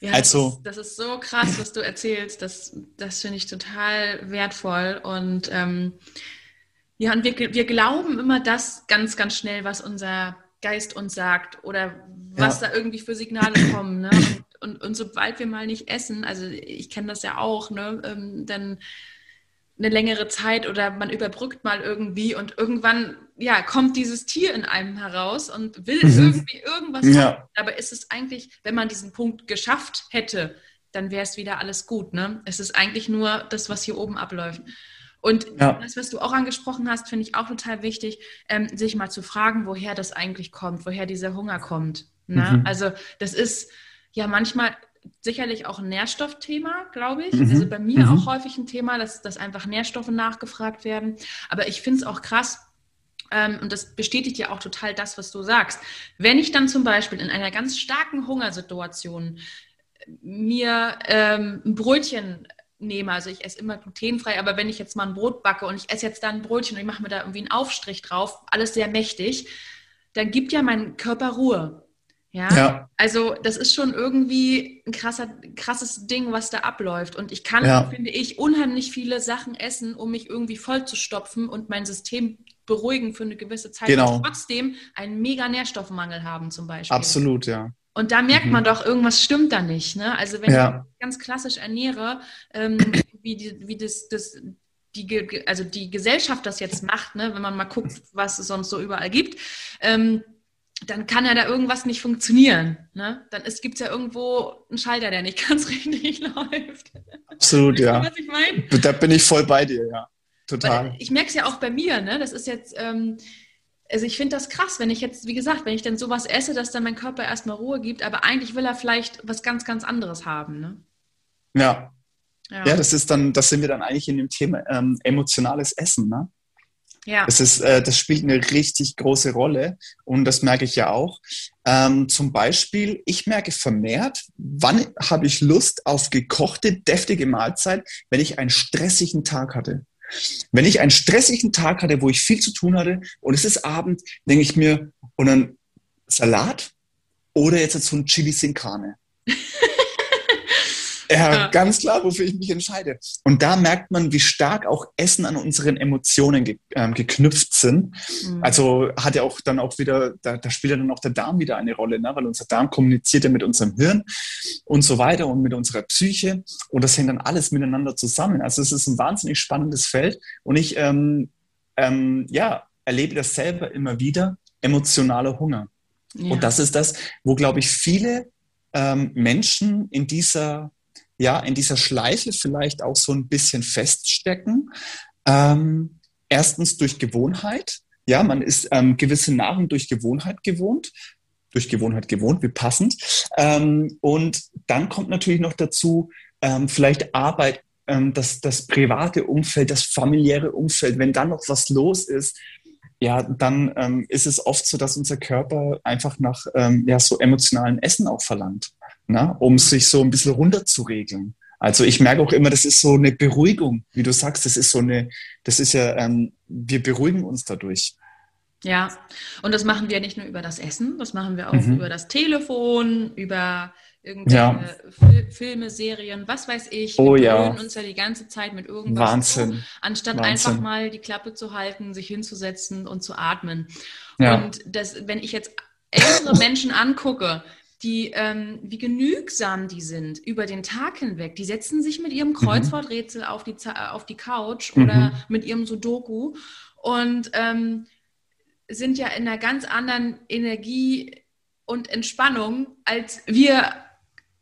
Ja, also, das, ist, das ist so krass, was du erzählst. Das, das finde ich total wertvoll. Und ähm, Ja, und wir, wir glauben immer das ganz, ganz schnell, was unser Geist uns sagt oder was ja. da irgendwie für Signale kommen. Ne? Und, und, und, sobald wir mal nicht essen, also ich kenne das ja auch, ne? Ähm, dann eine längere Zeit oder man überbrückt mal irgendwie und irgendwann ja, kommt dieses Tier in einem heraus und will mhm. irgendwie irgendwas ja. Haben. Aber ist es eigentlich, wenn man diesen Punkt geschafft hätte, dann wäre es wieder alles gut. Ne? Es ist eigentlich nur das, was hier oben abläuft. Und ja. das, was du auch angesprochen hast, finde ich auch total wichtig, ähm, sich mal zu fragen, woher das eigentlich kommt, woher dieser Hunger kommt. Ne? Mhm. Also das ist ja manchmal sicherlich auch ein Nährstoffthema, glaube ich. Mhm. Also bei mir mhm. auch häufig ein Thema, dass, dass einfach Nährstoffe nachgefragt werden. Aber ich finde es auch krass, ähm, und das bestätigt ja auch total das, was du sagst. Wenn ich dann zum Beispiel in einer ganz starken Hungersituation mir ähm, ein Brötchen nehme, also ich esse immer glutenfrei, aber wenn ich jetzt mal ein Brot backe und ich esse jetzt da ein Brötchen und ich mache mir da irgendwie einen Aufstrich drauf, alles sehr mächtig, dann gibt ja mein Körper Ruhe. Ja? ja? Also das ist schon irgendwie ein krasser, krasses Ding, was da abläuft. Und ich kann, ja. finde ich, unheimlich viele Sachen essen, um mich irgendwie voll zu stopfen und mein System beruhigen für eine gewisse Zeit genau. und trotzdem einen mega Nährstoffmangel haben zum Beispiel. Absolut, ja. Und da merkt mhm. man doch, irgendwas stimmt da nicht. Ne? Also wenn ja. ich ganz klassisch ernähre, ähm, wie, die, wie das, das die, also die Gesellschaft das jetzt macht, ne? wenn man mal guckt, was es sonst so überall gibt, ähm, dann kann ja da irgendwas nicht funktionieren. Ne? Dann gibt es ja irgendwo einen Schalter, der nicht ganz richtig läuft. Absolut, ja. Was ich meine? Da bin ich voll bei dir, ja. Total. Weil ich merke es ja auch bei mir, ne? Das ist jetzt, ähm, also ich finde das krass, wenn ich jetzt, wie gesagt, wenn ich dann sowas esse, dass dann mein Körper erstmal Ruhe gibt, aber eigentlich will er vielleicht was ganz, ganz anderes haben, ne? Ja. Ja, ja das ist dann, das sind wir dann eigentlich in dem Thema ähm, emotionales Essen, ne? Ja. Das, ist, äh, das spielt eine richtig große Rolle und das merke ich ja auch. Ähm, zum Beispiel, ich merke vermehrt, wann habe ich Lust auf gekochte, deftige Mahlzeit, wenn ich einen stressigen Tag hatte. Wenn ich einen stressigen Tag hatte, wo ich viel zu tun hatte und es ist Abend, denke ich mir, und dann Salat oder jetzt so ein Chili Sin Carne. Ja, ganz klar, wofür ich mich entscheide. Und da merkt man, wie stark auch Essen an unseren Emotionen ge ähm, geknüpft sind. Mhm. Also hat ja auch dann auch wieder, da, da, spielt ja dann auch der Darm wieder eine Rolle, ne? weil unser Darm kommuniziert ja mit unserem Hirn und so weiter und mit unserer Psyche. Und das hängt dann alles miteinander zusammen. Also es ist ein wahnsinnig spannendes Feld. Und ich, ähm, ähm, ja, erlebe das selber immer wieder, emotionaler Hunger. Ja. Und das ist das, wo, glaube ich, viele ähm, Menschen in dieser ja, in dieser Schleife vielleicht auch so ein bisschen feststecken. Ähm, erstens durch Gewohnheit. Ja, man ist ähm, gewisse Nahrung durch Gewohnheit gewohnt, durch Gewohnheit gewohnt, wie passend. Ähm, und dann kommt natürlich noch dazu, ähm, vielleicht Arbeit, ähm, das, das private Umfeld, das familiäre Umfeld. Wenn dann noch was los ist, ja, dann ähm, ist es oft so, dass unser Körper einfach nach ähm, ja, so emotionalen Essen auch verlangt ne? um sich so ein bisschen runterzuregeln. Also ich merke auch immer, das ist so eine Beruhigung, wie du sagst, das ist so eine, das ist ja, ähm, wir beruhigen uns dadurch. Ja, und das machen wir nicht nur über das Essen, das machen wir auch mhm. über das Telefon, über irgendwelche ja. Filme, Serien, was weiß ich. Oh, wir ja. uns ja die ganze Zeit mit irgendwas. Wahnsinn. Zu, anstatt Wahnsinn. einfach mal die Klappe zu halten, sich hinzusetzen und zu atmen. Ja. Und das, wenn ich jetzt ältere Menschen angucke, die, ähm, wie genügsam die sind über den Tag hinweg. Die setzen sich mit ihrem mhm. Kreuzworträtsel auf, die, auf die Couch mhm. oder mit ihrem Sudoku und ähm, sind ja in einer ganz anderen Energie und Entspannung als wir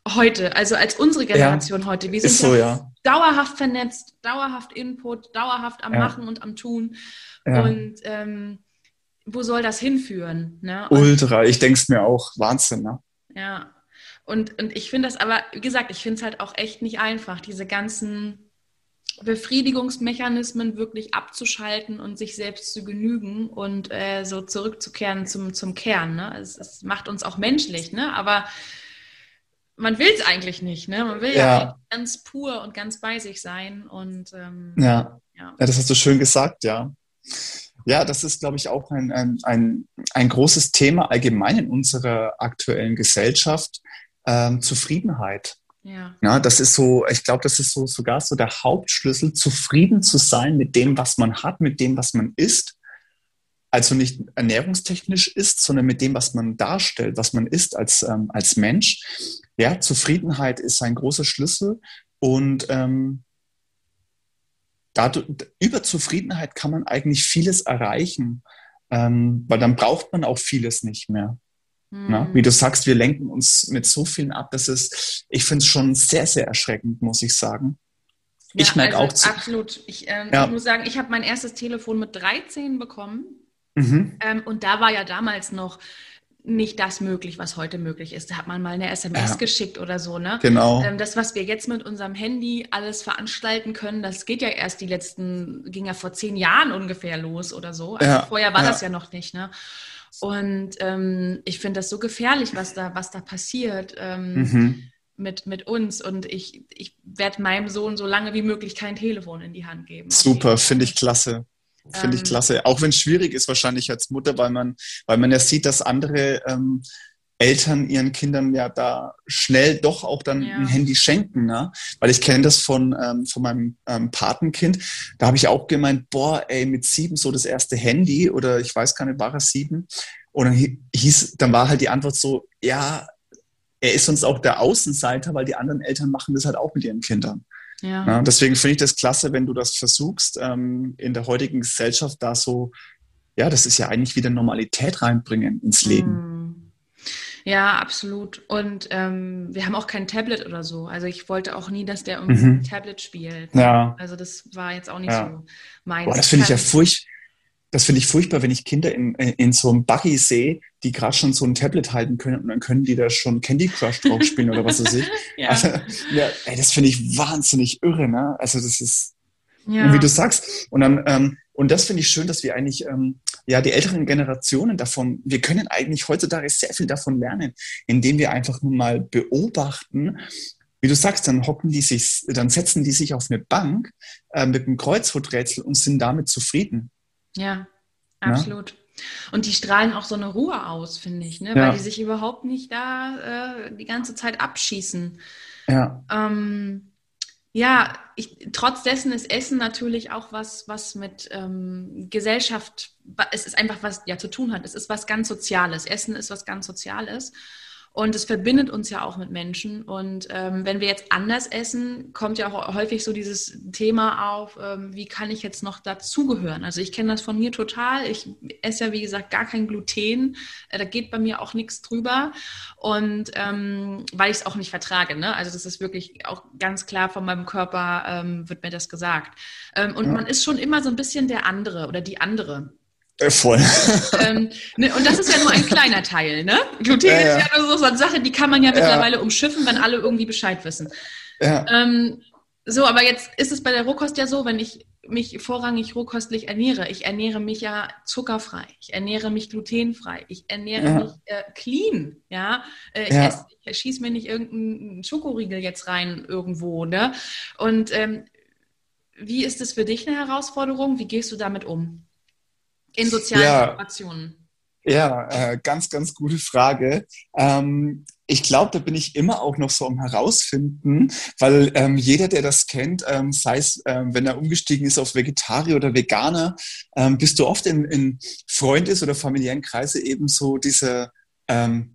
heute, also als unsere Generation ja, heute. Wir sind so, ja, dauerhaft vernetzt, dauerhaft Input, dauerhaft am ja. Machen und am Tun. Und ähm, wo soll das hinführen? Ne? Ultra, ich denke es mir auch. Wahnsinn, ne? Ja. Und, und ich finde das aber, wie gesagt, ich finde es halt auch echt nicht einfach, diese ganzen Befriedigungsmechanismen wirklich abzuschalten und sich selbst zu genügen und äh, so zurückzukehren zum, zum Kern. Ne? Es, es macht uns auch menschlich, ne? aber man will es eigentlich nicht. Ne? Man will ja, ja ganz pur und ganz bei sich sein. Und, ähm, ja. ja. ja, das hast du schön gesagt, ja. Ja, das ist, glaube ich, auch ein, ein, ein, ein großes Thema allgemein in unserer aktuellen Gesellschaft. Ähm, Zufriedenheit. Ja. ja, das ist so, ich glaube, das ist so sogar so der Hauptschlüssel, zufrieden zu sein mit dem, was man hat, mit dem, was man isst. Also nicht ernährungstechnisch ist, sondern mit dem, was man darstellt, was man ist als, ähm, als Mensch. Ja, Zufriedenheit ist ein großer Schlüssel und ähm, dadurch, über Zufriedenheit kann man eigentlich vieles erreichen, ähm, weil dann braucht man auch vieles nicht mehr. Na, wie du sagst, wir lenken uns mit so vielen ab, dass es, ich finde es schon sehr, sehr erschreckend, muss ich sagen. Ja, ich merke also auch zu. Absolut. Ich, ähm, ja. ich muss sagen, ich habe mein erstes Telefon mit 13 bekommen. Mhm. Ähm, und da war ja damals noch nicht das möglich, was heute möglich ist. Da hat man mal eine SMS ja. geschickt oder so, ne? Genau. Ähm, das, was wir jetzt mit unserem Handy alles veranstalten können, das geht ja erst die letzten, ging ja vor zehn Jahren ungefähr los oder so. Also ja. vorher war das ja noch nicht, ne? Und ähm, ich finde das so gefährlich, was da, was da passiert ähm, mhm. mit, mit uns. Und ich, ich werde meinem Sohn so lange wie möglich kein Telefon in die Hand geben. Super, finde ich klasse. Finde ich ähm, klasse. Auch wenn es schwierig ist, wahrscheinlich als Mutter, weil man, weil man ja sieht, dass andere ähm, Eltern ihren Kindern ja da schnell doch auch dann ja. ein Handy schenken, ne? Weil ich kenne das von, ähm, von meinem ähm, Patenkind. Da habe ich auch gemeint, boah, ey, mit sieben so das erste Handy oder ich weiß gar nicht, war er sieben? Und dann hieß, dann war halt die Antwort so, ja, er ist sonst auch der Außenseiter, weil die anderen Eltern machen das halt auch mit ihren Kindern. Ja. ja deswegen finde ich das klasse, wenn du das versuchst, ähm, in der heutigen Gesellschaft da so, ja, das ist ja eigentlich wieder Normalität reinbringen ins Leben. Mm. Ja, absolut. Und ähm, wir haben auch kein Tablet oder so. Also ich wollte auch nie, dass der irgendwie mhm. Tablet spielt. Ja. Also das war jetzt auch nicht ja. so meins. Boah, das finde ich ja furchtbar. Das finde ich furchtbar, wenn ich Kinder in, in so einem Buggy sehe, die gerade schon so ein Tablet halten können und dann können die da schon Candy Crush drauf spielen oder was weiß ich. ja. Also, ja, ey, das finde ich wahnsinnig irre, ne? Also das ist, ja. und wie du sagst, und dann, ähm, und das finde ich schön, dass wir eigentlich, ähm, ja, die älteren Generationen davon, wir können eigentlich heutzutage sehr viel davon lernen, indem wir einfach nur mal beobachten, wie du sagst, dann hocken die sich, dann setzen die sich auf eine Bank äh, mit einem Kreuzworträtsel und sind damit zufrieden. Ja, absolut. Ja? Und die strahlen auch so eine Ruhe aus, finde ich, ne? Ja. weil die sich überhaupt nicht da äh, die ganze Zeit abschießen. Ja. Ähm, ja, ich, trotz dessen ist Essen natürlich auch was, was mit ähm, Gesellschaft, es ist einfach was ja zu tun hat. Es ist was ganz Soziales. Essen ist was ganz Soziales. Und es verbindet uns ja auch mit Menschen. Und ähm, wenn wir jetzt anders essen, kommt ja auch häufig so dieses Thema auf, ähm, wie kann ich jetzt noch dazugehören? Also ich kenne das von mir total. Ich esse ja, wie gesagt, gar kein Gluten. Äh, da geht bei mir auch nichts drüber. Und ähm, weil ich es auch nicht vertrage. Ne? Also das ist wirklich auch ganz klar von meinem Körper, ähm, wird mir das gesagt. Ähm, und ja. man ist schon immer so ein bisschen der andere oder die andere. Äh, voll. ähm, ne, und das ist ja nur ein kleiner Teil, ne? Gluten ja, ja. ist ja nur so eine Sache, die kann man ja mittlerweile ja. umschiffen, wenn alle irgendwie Bescheid wissen. Ja. Ähm, so, aber jetzt ist es bei der Rohkost ja so, wenn ich mich vorrangig rohkostlich ernähre. Ich ernähre mich ja zuckerfrei, ich ernähre mich glutenfrei, ich ernähre ja. mich äh, clean, ja. Äh, ich, ja. ich schieße mir nicht irgendeinen Schokoriegel jetzt rein irgendwo, ne? Und ähm, wie ist es für dich eine Herausforderung? Wie gehst du damit um? In sozialen ja. Situationen? Ja, äh, ganz, ganz gute Frage. Ähm, ich glaube, da bin ich immer auch noch so am herausfinden, weil ähm, jeder, der das kennt, ähm, sei es, ähm, wenn er umgestiegen ist auf Vegetarier oder Veganer, ähm, bist du oft in, in Freundes- oder familiären Kreise eben so dieser ähm,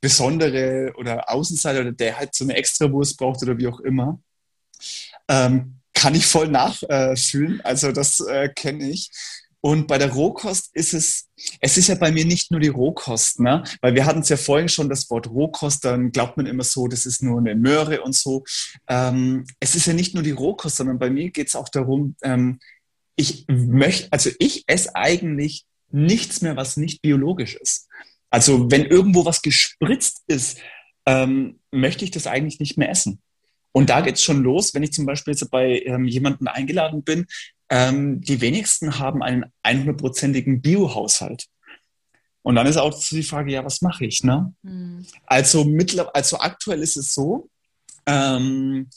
besondere oder Außenseiter oder der halt so eine Extrawurst braucht oder wie auch immer. Kann ich voll nachfühlen, äh, also das äh, kenne ich. Und bei der Rohkost ist es, es ist ja bei mir nicht nur die Rohkost, ne? weil wir hatten es ja vorhin schon, das Wort Rohkost, dann glaubt man immer so, das ist nur eine Möhre und so. Ähm, es ist ja nicht nur die Rohkost, sondern bei mir geht es auch darum, ähm, ich möchte, also ich esse eigentlich nichts mehr, was nicht biologisch ist. Also wenn irgendwo was gespritzt ist, ähm, möchte ich das eigentlich nicht mehr essen. Und da geht es schon los, wenn ich zum Beispiel jetzt bei ähm, jemandem eingeladen bin, ähm, die wenigsten haben einen 100-prozentigen Biohaushalt. Und dann ist auch die Frage, ja, was mache ich? Ne? Mhm. Also, mittler also aktuell ist es so, ähm,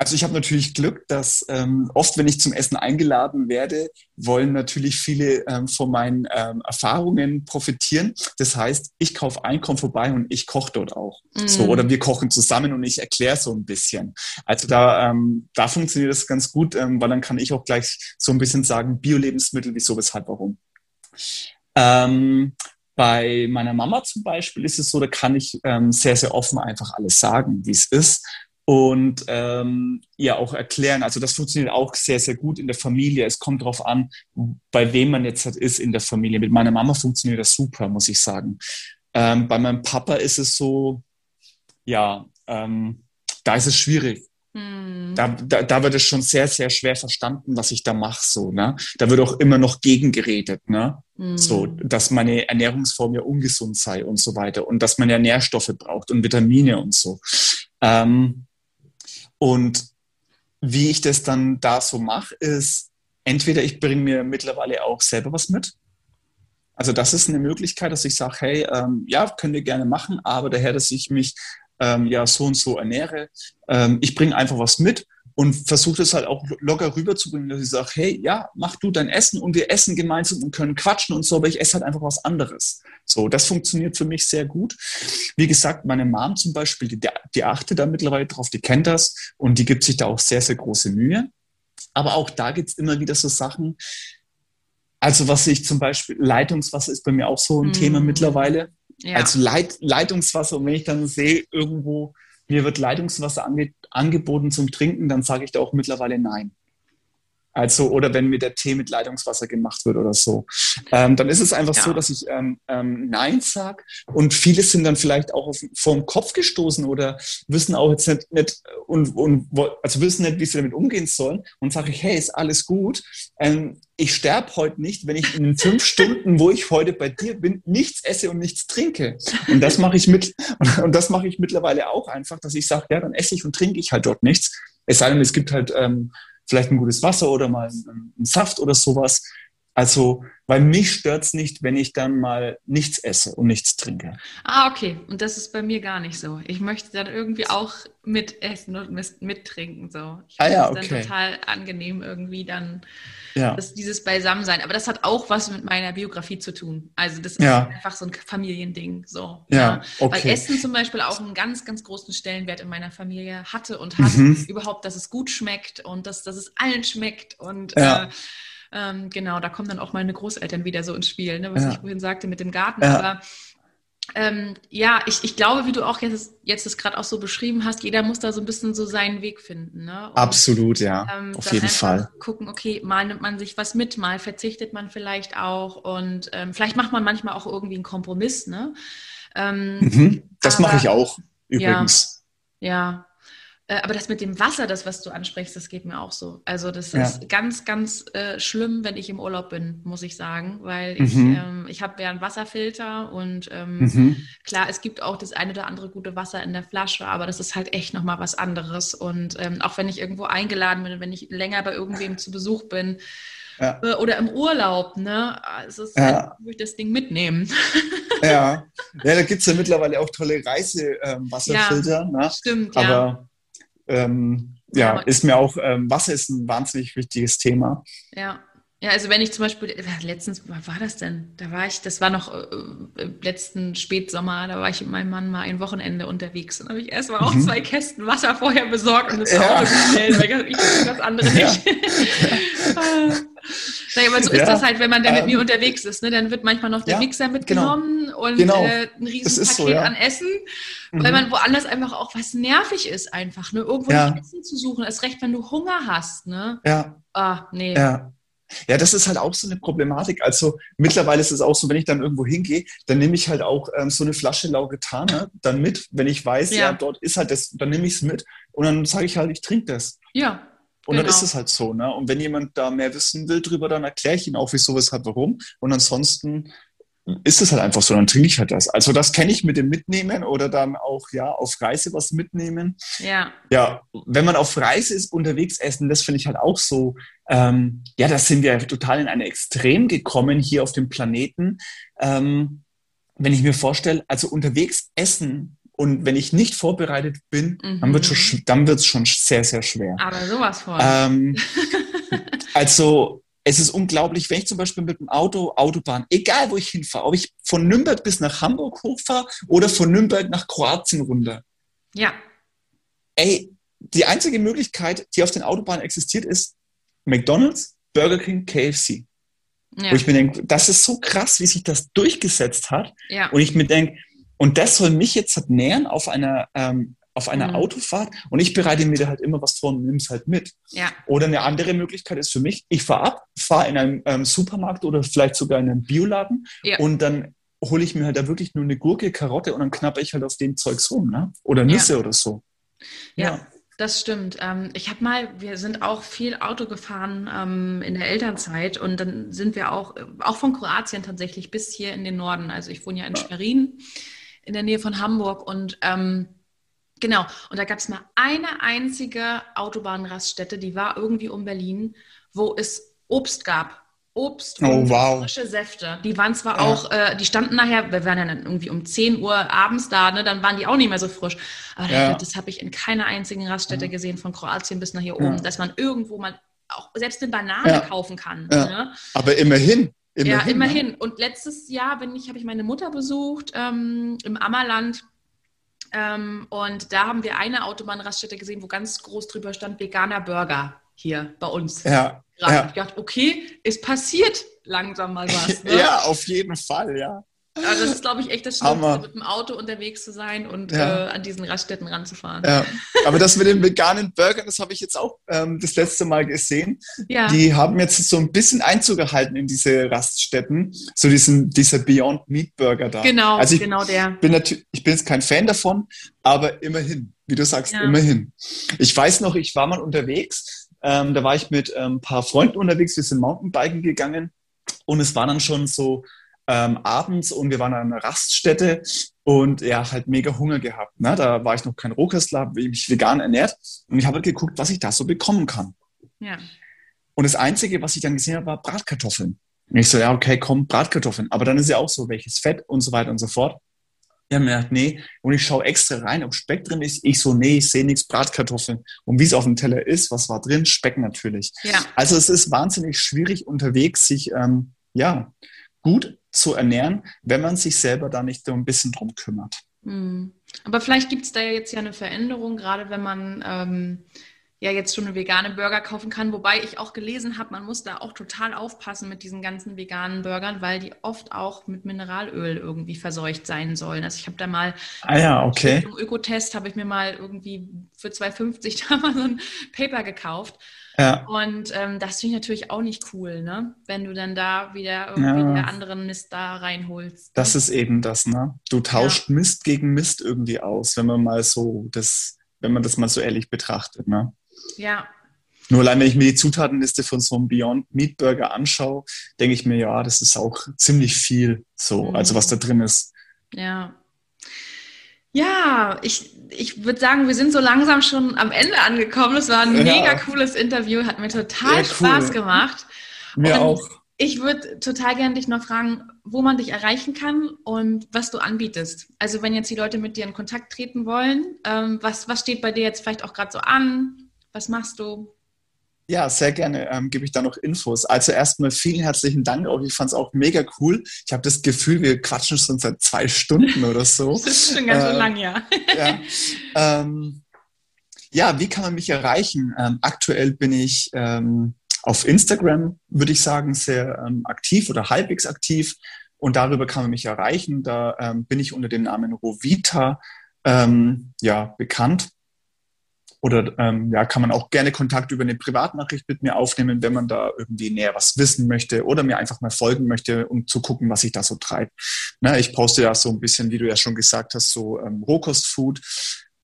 Also ich habe natürlich Glück, dass ähm, oft, wenn ich zum Essen eingeladen werde, wollen natürlich viele ähm, von meinen ähm, Erfahrungen profitieren. Das heißt, ich kaufe ein, komme vorbei und ich koche dort auch. Mm. So, oder wir kochen zusammen und ich erkläre so ein bisschen. Also da, ähm, da funktioniert das ganz gut, ähm, weil dann kann ich auch gleich so ein bisschen sagen, Bio-Lebensmittel, wieso, weshalb, warum. Ähm, bei meiner Mama zum Beispiel ist es so, da kann ich ähm, sehr, sehr offen einfach alles sagen, wie es ist und ähm, ja auch erklären. Also das funktioniert auch sehr, sehr gut in der Familie. Es kommt darauf an, bei wem man jetzt halt ist in der Familie. Mit meiner Mama funktioniert das super, muss ich sagen. Ähm, bei meinem Papa ist es so, ja, ähm, da ist es schwierig. Hm. Da, da, da wird es schon sehr, sehr schwer verstanden, was ich da mache. So, ne? Da wird auch immer noch gegengeredet, ne? Hm. So, dass meine Ernährungsform ja ungesund sei und so weiter. Und dass man ja Nährstoffe braucht und Vitamine und so. Ähm, und wie ich das dann da so mache, ist, entweder ich bringe mir mittlerweile auch selber was mit. Also das ist eine Möglichkeit, dass ich sage, hey, ähm, ja, könnt ihr gerne machen, aber daher, dass ich mich ähm, ja so und so ernähre. Ähm, ich bringe einfach was mit und versuche das halt auch locker rüberzubringen, dass ich sage, hey, ja, mach du dein Essen und wir essen gemeinsam und können quatschen und so, aber ich esse halt einfach was anderes. So, das funktioniert für mich sehr gut. Wie gesagt, meine Mom zum Beispiel, die, die achtet da mittlerweile drauf, die kennt das und die gibt sich da auch sehr, sehr große Mühe. Aber auch da gibt's immer wieder so Sachen, also was ich zum Beispiel, Leitungswasser ist bei mir auch so ein mm. Thema mittlerweile. Ja. Also Leit, Leitungswasser, und wenn ich dann sehe, irgendwo, mir wird Leitungswasser ange, angeboten zum Trinken, dann sage ich da auch mittlerweile nein. Also, oder wenn mir der Tee mit Leitungswasser gemacht wird oder so. Ähm, dann ist es einfach ja. so, dass ich ähm, ähm, Nein sage und viele sind dann vielleicht auch auf, vor den Kopf gestoßen oder wissen auch jetzt nicht, nicht und, und also wissen nicht, wie sie damit umgehen sollen und sage ich, hey, ist alles gut. Ähm, ich sterbe heute nicht, wenn ich in den fünf Stunden, wo ich heute bei dir bin, nichts esse und nichts trinke. Und das mache ich mit und das mache ich mittlerweile auch einfach, dass ich sage, ja, dann esse ich und trinke ich halt dort nichts. Es sei denn, es gibt halt ähm, vielleicht ein gutes Wasser oder mal einen, Saft oder sowas. Also, weil mich stört's nicht, wenn ich dann mal nichts esse und nichts trinke. Ah, okay. Und das ist bei mir gar nicht so. Ich möchte dann irgendwie auch mit essen und mit, trinken. So. Ich finde ah, ja, okay. dann total angenehm irgendwie dann ja. das, dieses Beisammensein. Aber das hat auch was mit meiner Biografie zu tun. Also das ist ja. einfach so ein Familiending. So, ja, ja. Okay. Weil Essen zum Beispiel auch einen ganz, ganz großen Stellenwert in meiner Familie hatte und hat. Mhm. Überhaupt, dass es gut schmeckt und dass, dass es allen schmeckt und ja. äh, ähm, genau, da kommen dann auch meine Großeltern wieder so ins Spiel, ne, was ja. ich vorhin sagte mit dem Garten. Ja. Aber ähm, ja, ich, ich glaube, wie du auch jetzt, jetzt das gerade auch so beschrieben hast, jeder muss da so ein bisschen so seinen Weg finden. Ne? Und, Absolut, ja. Ähm, auf jeden Fall. Gucken, okay, mal nimmt man sich was mit, mal verzichtet man vielleicht auch und ähm, vielleicht macht man manchmal auch irgendwie einen Kompromiss. Ne? Ähm, mhm, das mache ich auch übrigens. Ja, ja, aber das mit dem Wasser, das, was du ansprichst, das geht mir auch so. Also das ja. ist ganz, ganz äh, schlimm, wenn ich im Urlaub bin, muss ich sagen, weil ich, mhm. ähm, ich habe ja einen Wasserfilter und ähm, mhm. klar, es gibt auch das eine oder andere gute Wasser in der Flasche, aber das ist halt echt nochmal was anderes. Und ähm, auch wenn ich irgendwo eingeladen bin, wenn ich länger bei irgendwem zu Besuch bin, ja. Äh, oder im Urlaub, ne? Es ist ja. halt, würde ich das Ding mitnehmen. Ja, ja da gibt es ja mittlerweile auch tolle Reisewasserfilter. Ja, ne? Stimmt, aber ja ähm, ja, ja, ist mir auch, ähm, Wasser ist ein wahnsinnig wichtiges Thema. Ja. Ja, also wenn ich zum Beispiel, äh, letztens, was war das denn? Da war ich, das war noch äh, äh, letzten Spätsommer, da war ich mit meinem Mann mal ein Wochenende unterwegs und habe ich erstmal auch mhm. zwei Kästen Wasser vorher besorgt und das ja. gestellt, weil ich das andere nicht. Ja. naja, aber so ja. ist das halt, wenn man da mit ähm, mir unterwegs ist. Ne? Dann wird manchmal noch der ja, Mixer genau. mitgenommen genau. und genau. Äh, ein Riesenpaket so, an Essen, mhm. weil man woanders einfach auch was nervig ist einfach, ne? irgendwo Essen zu suchen. Erst recht, wenn du Hunger hast. Ne? Ja. Ah, nee. Ja. Ja, das ist halt auch so eine Problematik. Also mittlerweile ist es auch so, wenn ich dann irgendwo hingehe, dann nehme ich halt auch ähm, so eine Flasche Lauretana dann mit, wenn ich weiß, ja, ja dort ist halt das, dann nehme ich es mit und dann sage ich halt, ich trinke das. Ja. Und genau. dann ist es halt so, ne? Und wenn jemand da mehr wissen will drüber, dann erkläre ich ihn auch, wieso, weshalb, warum. Und ansonsten ist es halt einfach so, dann trinke ich halt das. Also das kenne ich mit dem Mitnehmen oder dann auch ja auf Reise was mitnehmen. Ja. Ja, wenn man auf Reise ist, unterwegs essen, das finde ich halt auch so. Ähm, ja, da sind wir total in ein Extrem gekommen hier auf dem Planeten. Ähm, wenn ich mir vorstelle, also unterwegs essen Und wenn ich nicht vorbereitet bin, mhm. dann wird schon, dann wird's schon sehr, sehr schwer. Aber sowas vor. Ähm, also es ist unglaublich, wenn ich zum Beispiel mit dem Auto, Autobahn, egal wo ich hinfahre, ob ich von Nürnberg bis nach Hamburg hochfahre oder von Nürnberg nach Kroatien runter. Ja. Ey, die einzige Möglichkeit, die auf den Autobahnen existiert, ist McDonald's, Burger King, KFC. Ja. Wo ich mir denke, das ist so krass, wie sich das durchgesetzt hat. Ja. Und ich mir denke, und das soll mich jetzt halt nähern auf einer, ähm, auf einer mhm. Autofahrt und ich bereite mir da halt immer was vor und nehme es halt mit. Ja. Oder eine andere Möglichkeit ist für mich, ich fahre ab, fahre in einem ähm, Supermarkt oder vielleicht sogar in einem Bioladen ja. und dann hole ich mir halt da wirklich nur eine Gurke, Karotte und dann knappe ich halt auf den Zeugs rum, ne? Oder Nüsse ja. oder so. ja. Das stimmt. Ähm, ich habe mal, wir sind auch viel Auto gefahren ähm, in der Elternzeit und dann sind wir auch, auch von Kroatien tatsächlich bis hier in den Norden. Also ich wohne ja in Schwerin in der Nähe von Hamburg und ähm, genau, und da gab es mal eine einzige Autobahnraststätte, die war irgendwie um Berlin, wo es Obst gab. Obst oh, und wow. frische Säfte. Die waren zwar ja. auch, äh, die standen nachher, wir waren ja dann irgendwie um 10 Uhr abends da, ne, dann waren die auch nicht mehr so frisch. Aber ja. das habe ich in keiner einzigen Raststätte ja. gesehen, von Kroatien bis nach hier oben, dass man irgendwo mal auch selbst eine Banane kaufen kann. Ne? Aber immerhin. Immerhin, ja, immerhin. Ne? Und letztes Jahr, wenn ich, habe ich meine Mutter besucht ähm, im Ammerland. Ähm, und da haben wir eine Autobahnraststätte gesehen, wo ganz groß drüber stand veganer Burger hier bei uns. Ja, ja. Ich dachte, okay, es passiert langsam mal was. Ne? ja, auf jeden Fall, ja. Also das ist, glaube ich, echt das Schlimmste, mit dem Auto unterwegs zu sein und ja. äh, an diesen Raststätten ranzufahren. Ja. Aber das mit den veganen Burgern, das habe ich jetzt auch ähm, das letzte Mal gesehen. Ja. Die haben jetzt so ein bisschen Einzug gehalten in diese Raststätten. So diesen, dieser Beyond Meat Burger da. Genau, also ich genau der. Bin natürlich, ich bin jetzt kein Fan davon, aber immerhin, wie du sagst, ja. immerhin. Ich weiß noch, ich war mal unterwegs ähm, da war ich mit ein ähm, paar Freunden unterwegs, wir sind Mountainbiken gegangen und es war dann schon so ähm, abends und wir waren an einer Raststätte und ja, halt mega Hunger gehabt. Ne? Da war ich noch kein Rohköstler, habe mich vegan ernährt und ich habe halt geguckt, was ich da so bekommen kann. Ja. Und das Einzige, was ich dann gesehen habe, war Bratkartoffeln. Und ich so, ja, okay, komm, Bratkartoffeln. Aber dann ist ja auch so, welches Fett und so weiter und so fort. Ja, mir gedacht, nee. Und ich schaue extra rein, ob Speck drin ist. Ich so, nee, ich sehe nichts, Bratkartoffeln. Und wie es auf dem Teller ist, was war drin? Speck natürlich. Ja. Also es ist wahnsinnig schwierig unterwegs, sich ähm, ja gut zu ernähren, wenn man sich selber da nicht so ein bisschen drum kümmert. Hm. Aber vielleicht gibt es da ja jetzt ja eine Veränderung, gerade wenn man ähm, ja jetzt schon eine vegane Burger kaufen kann. Wobei ich auch gelesen habe, man muss da auch total aufpassen mit diesen ganzen veganen Burgern, weil die oft auch mit Mineralöl irgendwie verseucht sein sollen. Also ich habe da mal ah ja, okay. im Ökotest habe ich mir mal irgendwie für 2,50 da mal so ein Paper gekauft. Ja. Und ähm, das finde ich natürlich auch nicht cool, ne? Wenn du dann da wieder irgendwie ja. anderen Mist da reinholst. Ne? Das ist eben das, ne? Du tauscht ja. Mist gegen Mist irgendwie aus, wenn man mal so das, wenn man das mal so ehrlich betrachtet, ne? Ja. Nur allein, wenn ich mir die Zutatenliste von so einem Beyond Meat Burger anschaue, denke ich mir, ja, das ist auch ziemlich viel so, mhm. also was da drin ist. Ja. Ja, ich, ich würde sagen, wir sind so langsam schon am Ende angekommen. Es war ein ja. mega cooles Interview, hat mir total ja, Spaß gemacht. Mir und auch. Ich würde total gerne dich noch fragen, wo man dich erreichen kann und was du anbietest. Also wenn jetzt die Leute mit dir in Kontakt treten wollen, ähm, was, was steht bei dir jetzt vielleicht auch gerade so an? Was machst du? Ja, sehr gerne ähm, gebe ich da noch Infos. Also erstmal vielen herzlichen Dank auch. Ich fand es auch mega cool. Ich habe das Gefühl, wir quatschen schon seit zwei Stunden oder so. das ist schon ganz äh, schön lang, ja. ja, ähm, ja, wie kann man mich erreichen? Ähm, aktuell bin ich ähm, auf Instagram, würde ich sagen, sehr ähm, aktiv oder halbwegs aktiv. Und darüber kann man mich erreichen. Da ähm, bin ich unter dem Namen Rovita ja, bekannt oder ähm, ja, kann man auch gerne Kontakt über eine Privatnachricht mit mir aufnehmen, wenn man da irgendwie näher was wissen möchte oder mir einfach mal folgen möchte, um zu gucken, was ich da so treibe. Ne, ich poste ja so ein bisschen, wie du ja schon gesagt hast, so ähm, Rohkostfood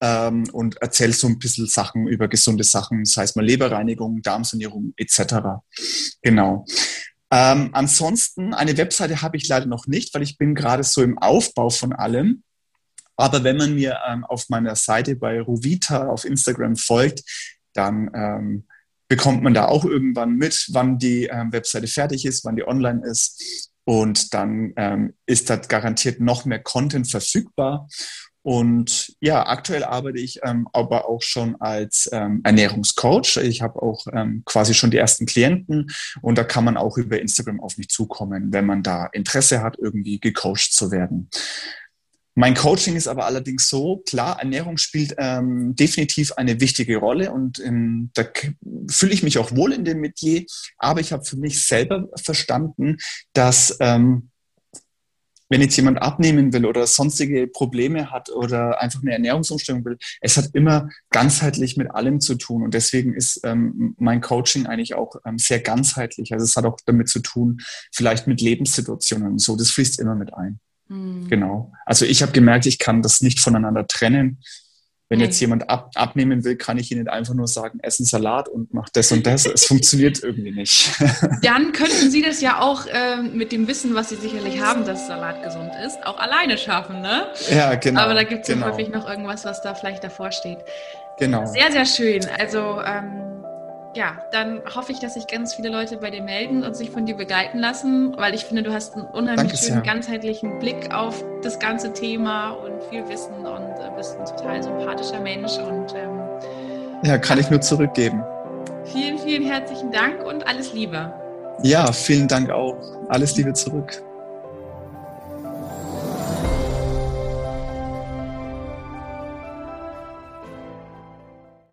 ähm, und erzähle so ein bisschen Sachen über gesunde Sachen, das heißt mal Leberreinigung, Darmsanierung etc. Genau. Ähm, ansonsten, eine Webseite habe ich leider noch nicht, weil ich bin gerade so im Aufbau von allem. Aber wenn man mir ähm, auf meiner Seite bei Rovita auf Instagram folgt, dann ähm, bekommt man da auch irgendwann mit, wann die ähm, Webseite fertig ist, wann die online ist. Und dann ähm, ist da garantiert noch mehr Content verfügbar. Und ja, aktuell arbeite ich ähm, aber auch schon als ähm, Ernährungscoach. Ich habe auch ähm, quasi schon die ersten Klienten und da kann man auch über Instagram auf mich zukommen, wenn man da Interesse hat, irgendwie gecoacht zu werden. Mein Coaching ist aber allerdings so, klar, Ernährung spielt ähm, definitiv eine wichtige Rolle und ähm, da fühle ich mich auch wohl in dem Metier, aber ich habe für mich selber verstanden, dass ähm, wenn jetzt jemand abnehmen will oder sonstige Probleme hat oder einfach eine Ernährungsumstellung will, es hat immer ganzheitlich mit allem zu tun. Und deswegen ist ähm, mein Coaching eigentlich auch ähm, sehr ganzheitlich. Also es hat auch damit zu tun, vielleicht mit Lebenssituationen und so. Das fließt immer mit ein. Mhm. Genau. Also ich habe gemerkt, ich kann das nicht voneinander trennen. Wenn jetzt jemand ab, abnehmen will, kann ich ihnen einfach nur sagen, essen Salat und mach das und das. es funktioniert irgendwie nicht. Dann könnten Sie das ja auch äh, mit dem Wissen, was Sie sicherlich haben, dass Salat gesund ist, auch alleine schaffen, ne? Ja, genau. Aber da gibt es genau. häufig noch irgendwas, was da vielleicht davor steht. Genau. Sehr, sehr schön. Also ähm, ja, dann hoffe ich, dass sich ganz viele Leute bei dir melden und sich von dir begleiten lassen, weil ich finde, du hast einen unheimlich Danke schönen, sehr. ganzheitlichen Blick auf das ganze Thema und viel Wissen und äh, bist ein total sympathischer Mensch und ähm, ja, kann ich nur zurückgeben. Vielen, vielen herzlichen Dank und alles Liebe. Ja, vielen Dank auch. Alles Liebe zurück.